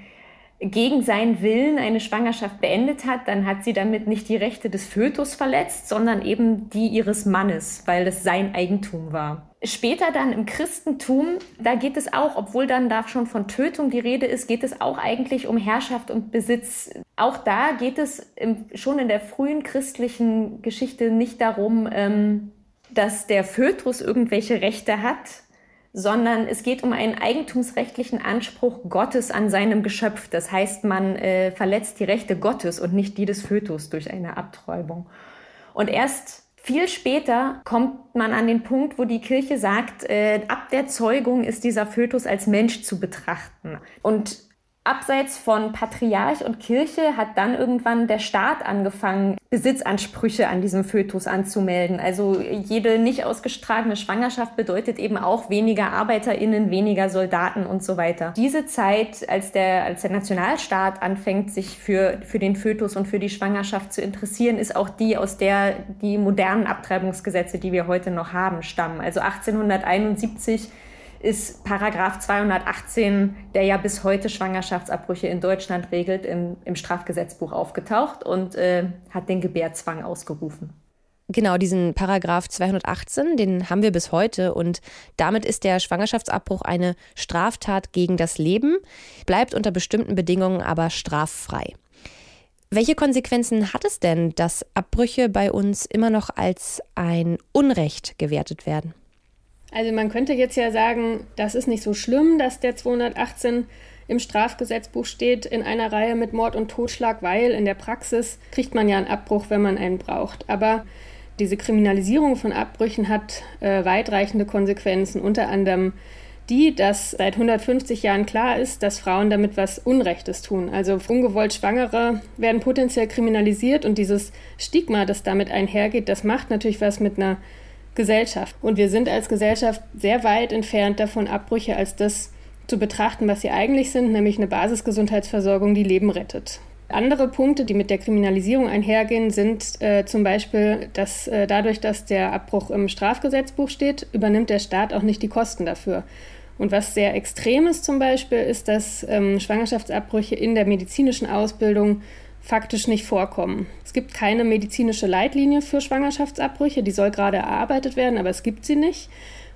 [SPEAKER 4] gegen seinen Willen eine Schwangerschaft beendet hat, dann hat sie damit nicht die Rechte des Fötus verletzt, sondern eben die ihres Mannes, weil es sein Eigentum war. Später dann im Christentum, da geht es auch, obwohl dann da schon von Tötung die Rede ist, geht es auch eigentlich um Herrschaft und Besitz. Auch da geht es im, schon in der frühen christlichen Geschichte nicht darum, ähm, dass der Fötus irgendwelche Rechte hat, sondern es geht um einen eigentumsrechtlichen Anspruch Gottes an seinem Geschöpf. Das heißt, man äh, verletzt die Rechte Gottes und nicht die des Fötus durch eine Abtreibung. Und erst viel später kommt man an den Punkt, wo die Kirche sagt, äh, ab der Zeugung ist dieser Fötus als Mensch zu betrachten. Und Abseits von Patriarch und Kirche hat dann irgendwann der Staat angefangen, Besitzansprüche an diesem Fötus anzumelden. Also jede nicht ausgestragene Schwangerschaft bedeutet eben auch weniger ArbeiterInnen, weniger Soldaten und so weiter. Diese Zeit, als der, als der Nationalstaat anfängt, sich für, für den Fötus und für die Schwangerschaft zu interessieren, ist auch die, aus der die modernen Abtreibungsgesetze, die wir heute noch haben, stammen. Also 1871 ist Paragraph 218, der ja bis heute Schwangerschaftsabbrüche in Deutschland regelt, im, im Strafgesetzbuch aufgetaucht und äh, hat den Gebärzwang ausgerufen.
[SPEAKER 6] Genau, diesen Paragraph 218, den haben wir bis heute und damit ist der Schwangerschaftsabbruch eine Straftat gegen das Leben, bleibt unter bestimmten Bedingungen aber straffrei. Welche Konsequenzen hat es denn, dass Abbrüche bei uns immer noch als ein Unrecht gewertet werden?
[SPEAKER 7] Also man könnte jetzt ja sagen, das ist nicht so schlimm, dass der 218 im Strafgesetzbuch steht in einer Reihe mit Mord und Totschlag, weil in der Praxis kriegt man ja einen Abbruch, wenn man einen braucht. Aber diese Kriminalisierung von Abbrüchen hat äh, weitreichende Konsequenzen, unter anderem die, dass seit 150 Jahren klar ist, dass Frauen damit was Unrechtes tun. Also ungewollt Schwangere werden potenziell kriminalisiert und dieses Stigma, das damit einhergeht, das macht natürlich was mit einer Gesellschaft. Und wir sind als Gesellschaft sehr weit entfernt davon, Abbrüche als das zu betrachten, was sie eigentlich sind, nämlich eine Basisgesundheitsversorgung, die Leben rettet. Andere Punkte, die mit der Kriminalisierung einhergehen, sind äh, zum Beispiel, dass äh, dadurch, dass der Abbruch im Strafgesetzbuch steht, übernimmt der Staat auch nicht die Kosten dafür. Und was sehr extrem ist zum Beispiel, ist, dass ähm, Schwangerschaftsabbrüche in der medizinischen Ausbildung faktisch nicht vorkommen. Es gibt keine medizinische Leitlinie für Schwangerschaftsabbrüche, die soll gerade erarbeitet werden, aber es gibt sie nicht.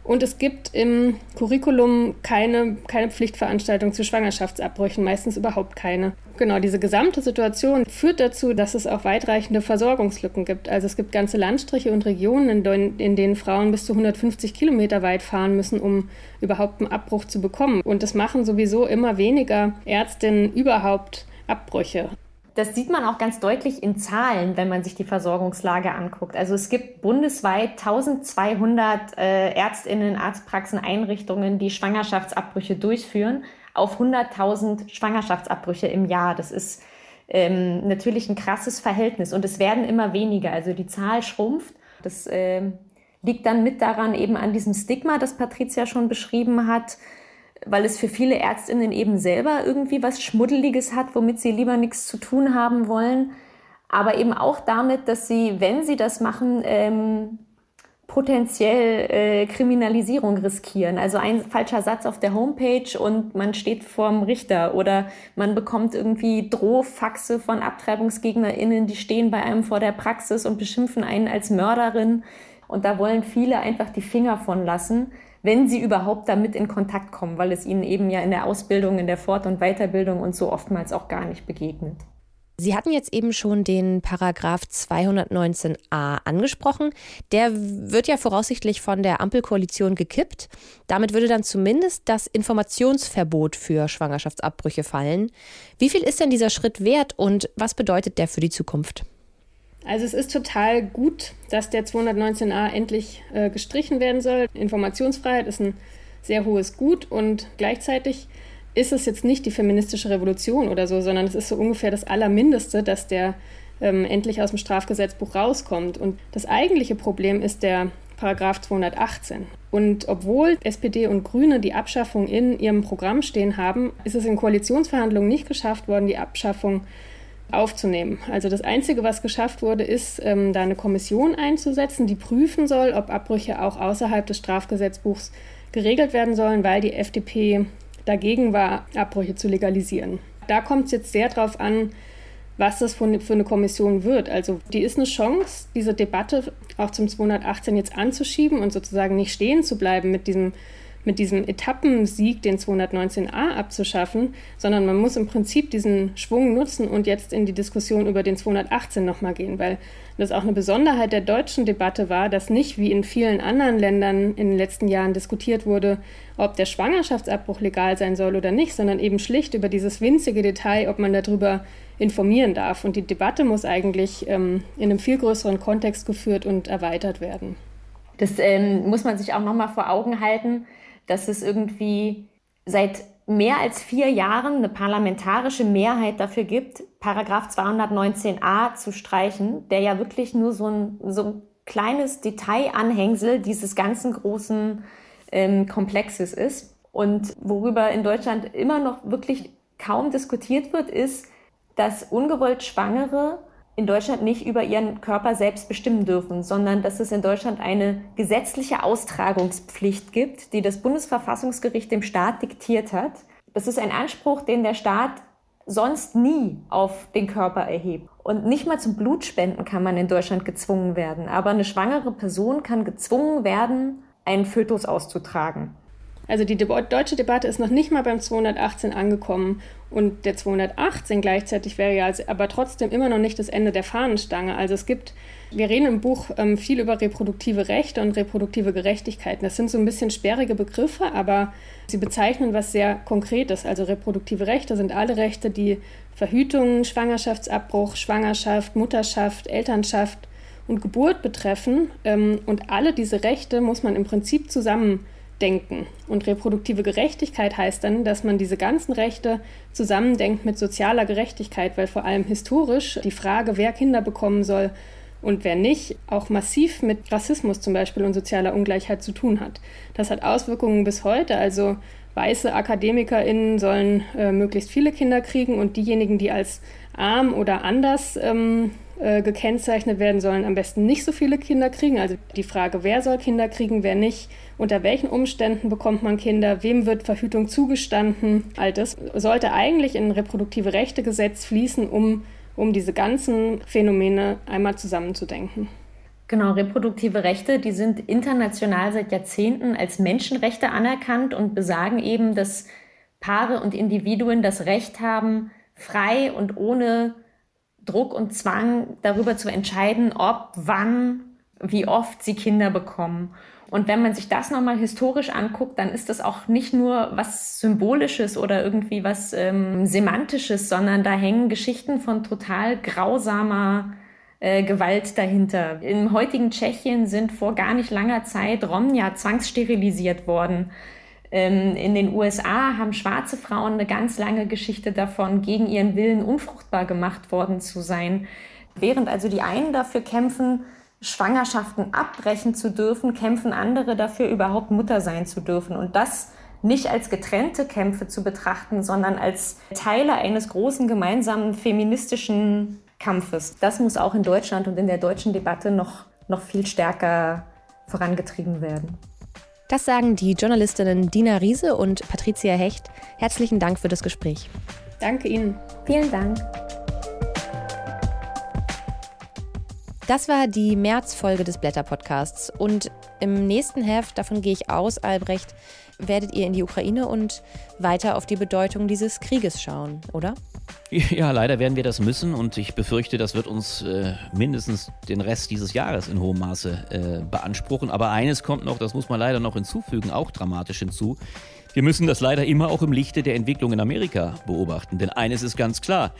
[SPEAKER 7] Und es gibt im Curriculum keine, keine Pflichtveranstaltung zu Schwangerschaftsabbrüchen, meistens überhaupt keine. Genau, diese gesamte Situation führt dazu, dass es auch weitreichende Versorgungslücken gibt. Also es gibt ganze Landstriche und Regionen, in, denen, in denen Frauen bis zu 150 Kilometer weit fahren müssen, um überhaupt einen Abbruch zu bekommen. Und es machen sowieso immer weniger Ärztinnen überhaupt Abbrüche.
[SPEAKER 4] Das sieht man auch ganz deutlich in Zahlen, wenn man sich die Versorgungslage anguckt. Also es gibt bundesweit 1200 äh, Ärztinnen, Arztpraxen, Einrichtungen, die Schwangerschaftsabbrüche durchführen, auf 100.000 Schwangerschaftsabbrüche im Jahr. Das ist ähm, natürlich ein krasses Verhältnis und es werden immer weniger. Also die Zahl schrumpft. Das äh, liegt dann mit daran eben an diesem Stigma, das Patricia schon beschrieben hat weil es für viele Ärztinnen eben selber irgendwie was Schmuddeliges hat, womit sie lieber nichts zu tun haben wollen. Aber eben auch damit, dass sie, wenn sie das machen, ähm, potenziell äh, Kriminalisierung riskieren. Also ein falscher Satz auf der Homepage und man steht vorm Richter oder man bekommt irgendwie Drohfaxe von AbtreibungsgegnerInnen, die stehen bei einem vor der Praxis und beschimpfen einen als Mörderin. Und da wollen viele einfach die Finger von lassen wenn sie überhaupt damit in Kontakt kommen, weil es ihnen eben ja in der Ausbildung, in der Fort- und Weiterbildung und so oftmals auch gar nicht begegnet.
[SPEAKER 6] Sie hatten jetzt eben schon den Paragraph 219a angesprochen. Der wird ja voraussichtlich von der Ampelkoalition gekippt. Damit würde dann zumindest das Informationsverbot für Schwangerschaftsabbrüche fallen. Wie viel ist denn dieser Schritt wert und was bedeutet der für die Zukunft?
[SPEAKER 7] Also es ist total gut, dass der 219a endlich äh, gestrichen werden soll. Informationsfreiheit ist ein sehr hohes Gut und gleichzeitig ist es jetzt nicht die feministische Revolution oder so, sondern es ist so ungefähr das Allermindeste, dass der ähm, endlich aus dem Strafgesetzbuch rauskommt. Und das eigentliche Problem ist der Paragraph 218. Und obwohl SPD und Grüne die Abschaffung in ihrem Programm stehen haben, ist es in Koalitionsverhandlungen nicht geschafft worden, die Abschaffung aufzunehmen. Also das Einzige, was geschafft wurde, ist, ähm, da eine Kommission einzusetzen, die prüfen soll, ob Abbrüche auch außerhalb des Strafgesetzbuchs geregelt werden sollen, weil die FDP dagegen war, Abbrüche zu legalisieren. Da kommt es jetzt sehr darauf an, was das für eine Kommission wird. Also die ist eine Chance, diese Debatte auch zum 218 jetzt anzuschieben und sozusagen nicht stehen zu bleiben mit diesem mit diesem Etappensieg den 219a abzuschaffen, sondern man muss im Prinzip diesen Schwung nutzen und jetzt in die Diskussion über den 218 nochmal gehen, weil das auch eine Besonderheit der deutschen Debatte war, dass nicht wie in vielen anderen Ländern in den letzten Jahren diskutiert wurde, ob der Schwangerschaftsabbruch legal sein soll oder nicht, sondern eben schlicht über dieses winzige Detail, ob man darüber informieren darf. Und die Debatte muss eigentlich ähm, in einem viel größeren Kontext geführt und erweitert werden.
[SPEAKER 4] Das ähm, muss man sich auch nochmal vor Augen halten dass es irgendwie seit mehr als vier Jahren eine parlamentarische Mehrheit dafür gibt, Paragraph 219a zu streichen, der ja wirklich nur so ein, so ein kleines Detailanhängsel dieses ganzen großen ähm, Komplexes ist. Und worüber in Deutschland immer noch wirklich kaum diskutiert wird, ist, dass ungewollt Schwangere in Deutschland nicht über ihren Körper selbst bestimmen dürfen, sondern dass es in Deutschland eine gesetzliche Austragungspflicht gibt, die das Bundesverfassungsgericht dem Staat diktiert hat. Das ist ein Anspruch, den der Staat sonst nie auf den Körper erhebt. Und nicht mal zum Blutspenden kann man in Deutschland gezwungen werden. Aber eine schwangere Person kann gezwungen werden, einen Fötus auszutragen.
[SPEAKER 7] Also die deutsche Debatte ist noch nicht mal beim 218 angekommen und der 218 gleichzeitig wäre ja aber trotzdem immer noch nicht das Ende der Fahnenstange. Also es gibt, wir reden im Buch ähm, viel über reproduktive Rechte und reproduktive Gerechtigkeiten. Das sind so ein bisschen sperrige Begriffe, aber sie bezeichnen was sehr Konkretes. Also reproduktive Rechte sind alle Rechte, die Verhütung, Schwangerschaftsabbruch, Schwangerschaft, Mutterschaft, Elternschaft und Geburt betreffen. Ähm, und alle diese Rechte muss man im Prinzip zusammen denken. Und reproduktive Gerechtigkeit heißt dann, dass man diese ganzen Rechte zusammendenkt mit sozialer Gerechtigkeit, weil vor allem historisch die Frage, wer Kinder bekommen soll und wer nicht, auch massiv mit Rassismus zum Beispiel und sozialer Ungleichheit zu tun hat. Das hat Auswirkungen bis heute. Also weiße AkademikerInnen sollen äh, möglichst viele Kinder kriegen und diejenigen, die als arm oder anders ähm, äh, gekennzeichnet werden, sollen am besten nicht so viele Kinder kriegen. Also die Frage, wer soll Kinder kriegen, wer nicht, unter welchen Umständen bekommt man Kinder, wem wird Verhütung zugestanden, all das sollte eigentlich in reproduktive Rechtegesetz fließen, um, um diese ganzen Phänomene einmal zusammenzudenken.
[SPEAKER 4] Genau, reproduktive Rechte, die sind international seit Jahrzehnten als Menschenrechte anerkannt und besagen eben, dass Paare und Individuen das Recht haben, frei und ohne Druck und Zwang darüber zu entscheiden, ob, wann, wie oft sie Kinder bekommen. Und wenn man sich das nochmal historisch anguckt, dann ist das auch nicht nur was Symbolisches oder irgendwie was ähm, Semantisches, sondern da hängen Geschichten von total grausamer äh, Gewalt dahinter. Im heutigen Tschechien sind vor gar nicht langer Zeit Romnia zwangssterilisiert worden. Ähm, in den USA haben schwarze Frauen eine ganz lange Geschichte davon, gegen ihren Willen unfruchtbar gemacht worden zu sein. Während also die einen dafür kämpfen, Schwangerschaften abbrechen zu dürfen, kämpfen andere dafür, überhaupt Mutter sein zu dürfen. Und das nicht als getrennte Kämpfe zu betrachten, sondern als Teile eines großen gemeinsamen feministischen Kampfes. Das muss auch in Deutschland und in der deutschen Debatte noch, noch viel stärker vorangetrieben werden.
[SPEAKER 6] Das sagen die Journalistinnen Dina Riese und Patricia Hecht. Herzlichen Dank für das Gespräch.
[SPEAKER 7] Danke Ihnen.
[SPEAKER 4] Vielen Dank.
[SPEAKER 6] Das war die März-Folge des Blätter-Podcasts. Und im nächsten Heft, davon gehe ich aus, Albrecht, werdet ihr in die Ukraine und weiter auf die Bedeutung dieses Krieges schauen, oder?
[SPEAKER 1] Ja, leider werden wir das müssen und ich befürchte, das wird uns äh, mindestens den Rest dieses Jahres in hohem Maße äh, beanspruchen. Aber eines kommt noch, das muss man leider noch hinzufügen, auch dramatisch hinzu. Wir müssen das leider immer auch im Lichte der Entwicklung in Amerika beobachten. Denn eines ist ganz klar.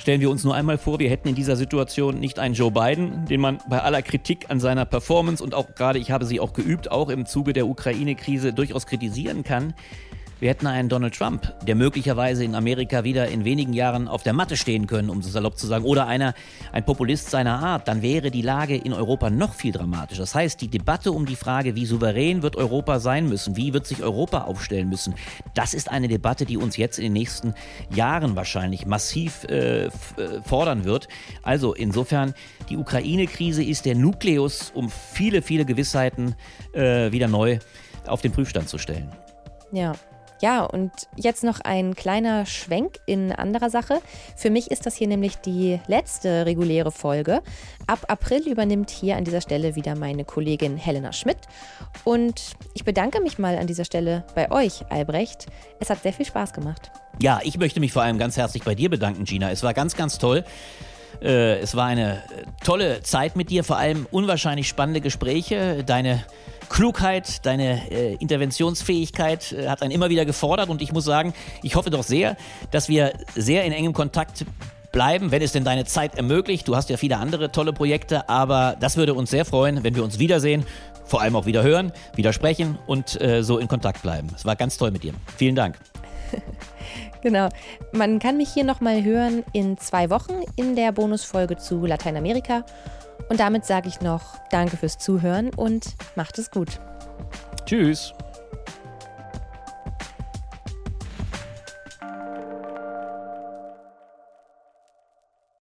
[SPEAKER 1] Stellen wir uns nur einmal vor, wir hätten in dieser Situation nicht einen Joe Biden, den man bei aller Kritik an seiner Performance und auch gerade, ich habe sie auch geübt, auch im Zuge der Ukraine-Krise durchaus kritisieren kann. Wir hätten einen Donald Trump, der möglicherweise in Amerika wieder in wenigen Jahren auf der Matte stehen können, um es salopp zu sagen, oder einer, ein Populist seiner Art, dann wäre die Lage in Europa noch viel dramatischer. Das heißt, die Debatte um die Frage, wie souverän wird Europa sein müssen, wie wird sich Europa aufstellen müssen, das ist eine Debatte, die uns jetzt in den nächsten Jahren wahrscheinlich massiv äh, äh fordern wird. Also insofern, die Ukraine-Krise ist der Nukleus, um viele, viele Gewissheiten äh, wieder neu auf den Prüfstand zu stellen.
[SPEAKER 6] Ja, ja, und jetzt noch ein kleiner Schwenk in anderer Sache. Für mich ist das hier nämlich die letzte reguläre Folge. Ab April übernimmt hier an dieser Stelle wieder meine Kollegin Helena Schmidt. Und ich bedanke mich mal an dieser Stelle bei euch, Albrecht. Es hat sehr viel Spaß gemacht.
[SPEAKER 1] Ja, ich möchte mich vor allem ganz herzlich bei dir bedanken, Gina. Es war ganz, ganz toll. Äh, es war eine tolle Zeit mit dir, vor allem unwahrscheinlich spannende Gespräche. Deine Klugheit, deine äh, Interventionsfähigkeit äh, hat einen immer wieder gefordert und ich muss sagen, ich hoffe doch sehr, dass wir sehr in engem Kontakt bleiben, wenn es denn deine Zeit ermöglicht. Du hast ja viele andere tolle Projekte, aber das würde uns sehr freuen, wenn wir uns wiedersehen, vor allem auch wieder hören, wieder sprechen und äh, so in Kontakt bleiben. Es war ganz toll mit dir. Vielen Dank.
[SPEAKER 6] genau. Man kann mich hier nochmal hören in zwei Wochen in der Bonusfolge zu Lateinamerika. Und damit sage ich noch Danke fürs Zuhören und macht es gut.
[SPEAKER 1] Tschüss.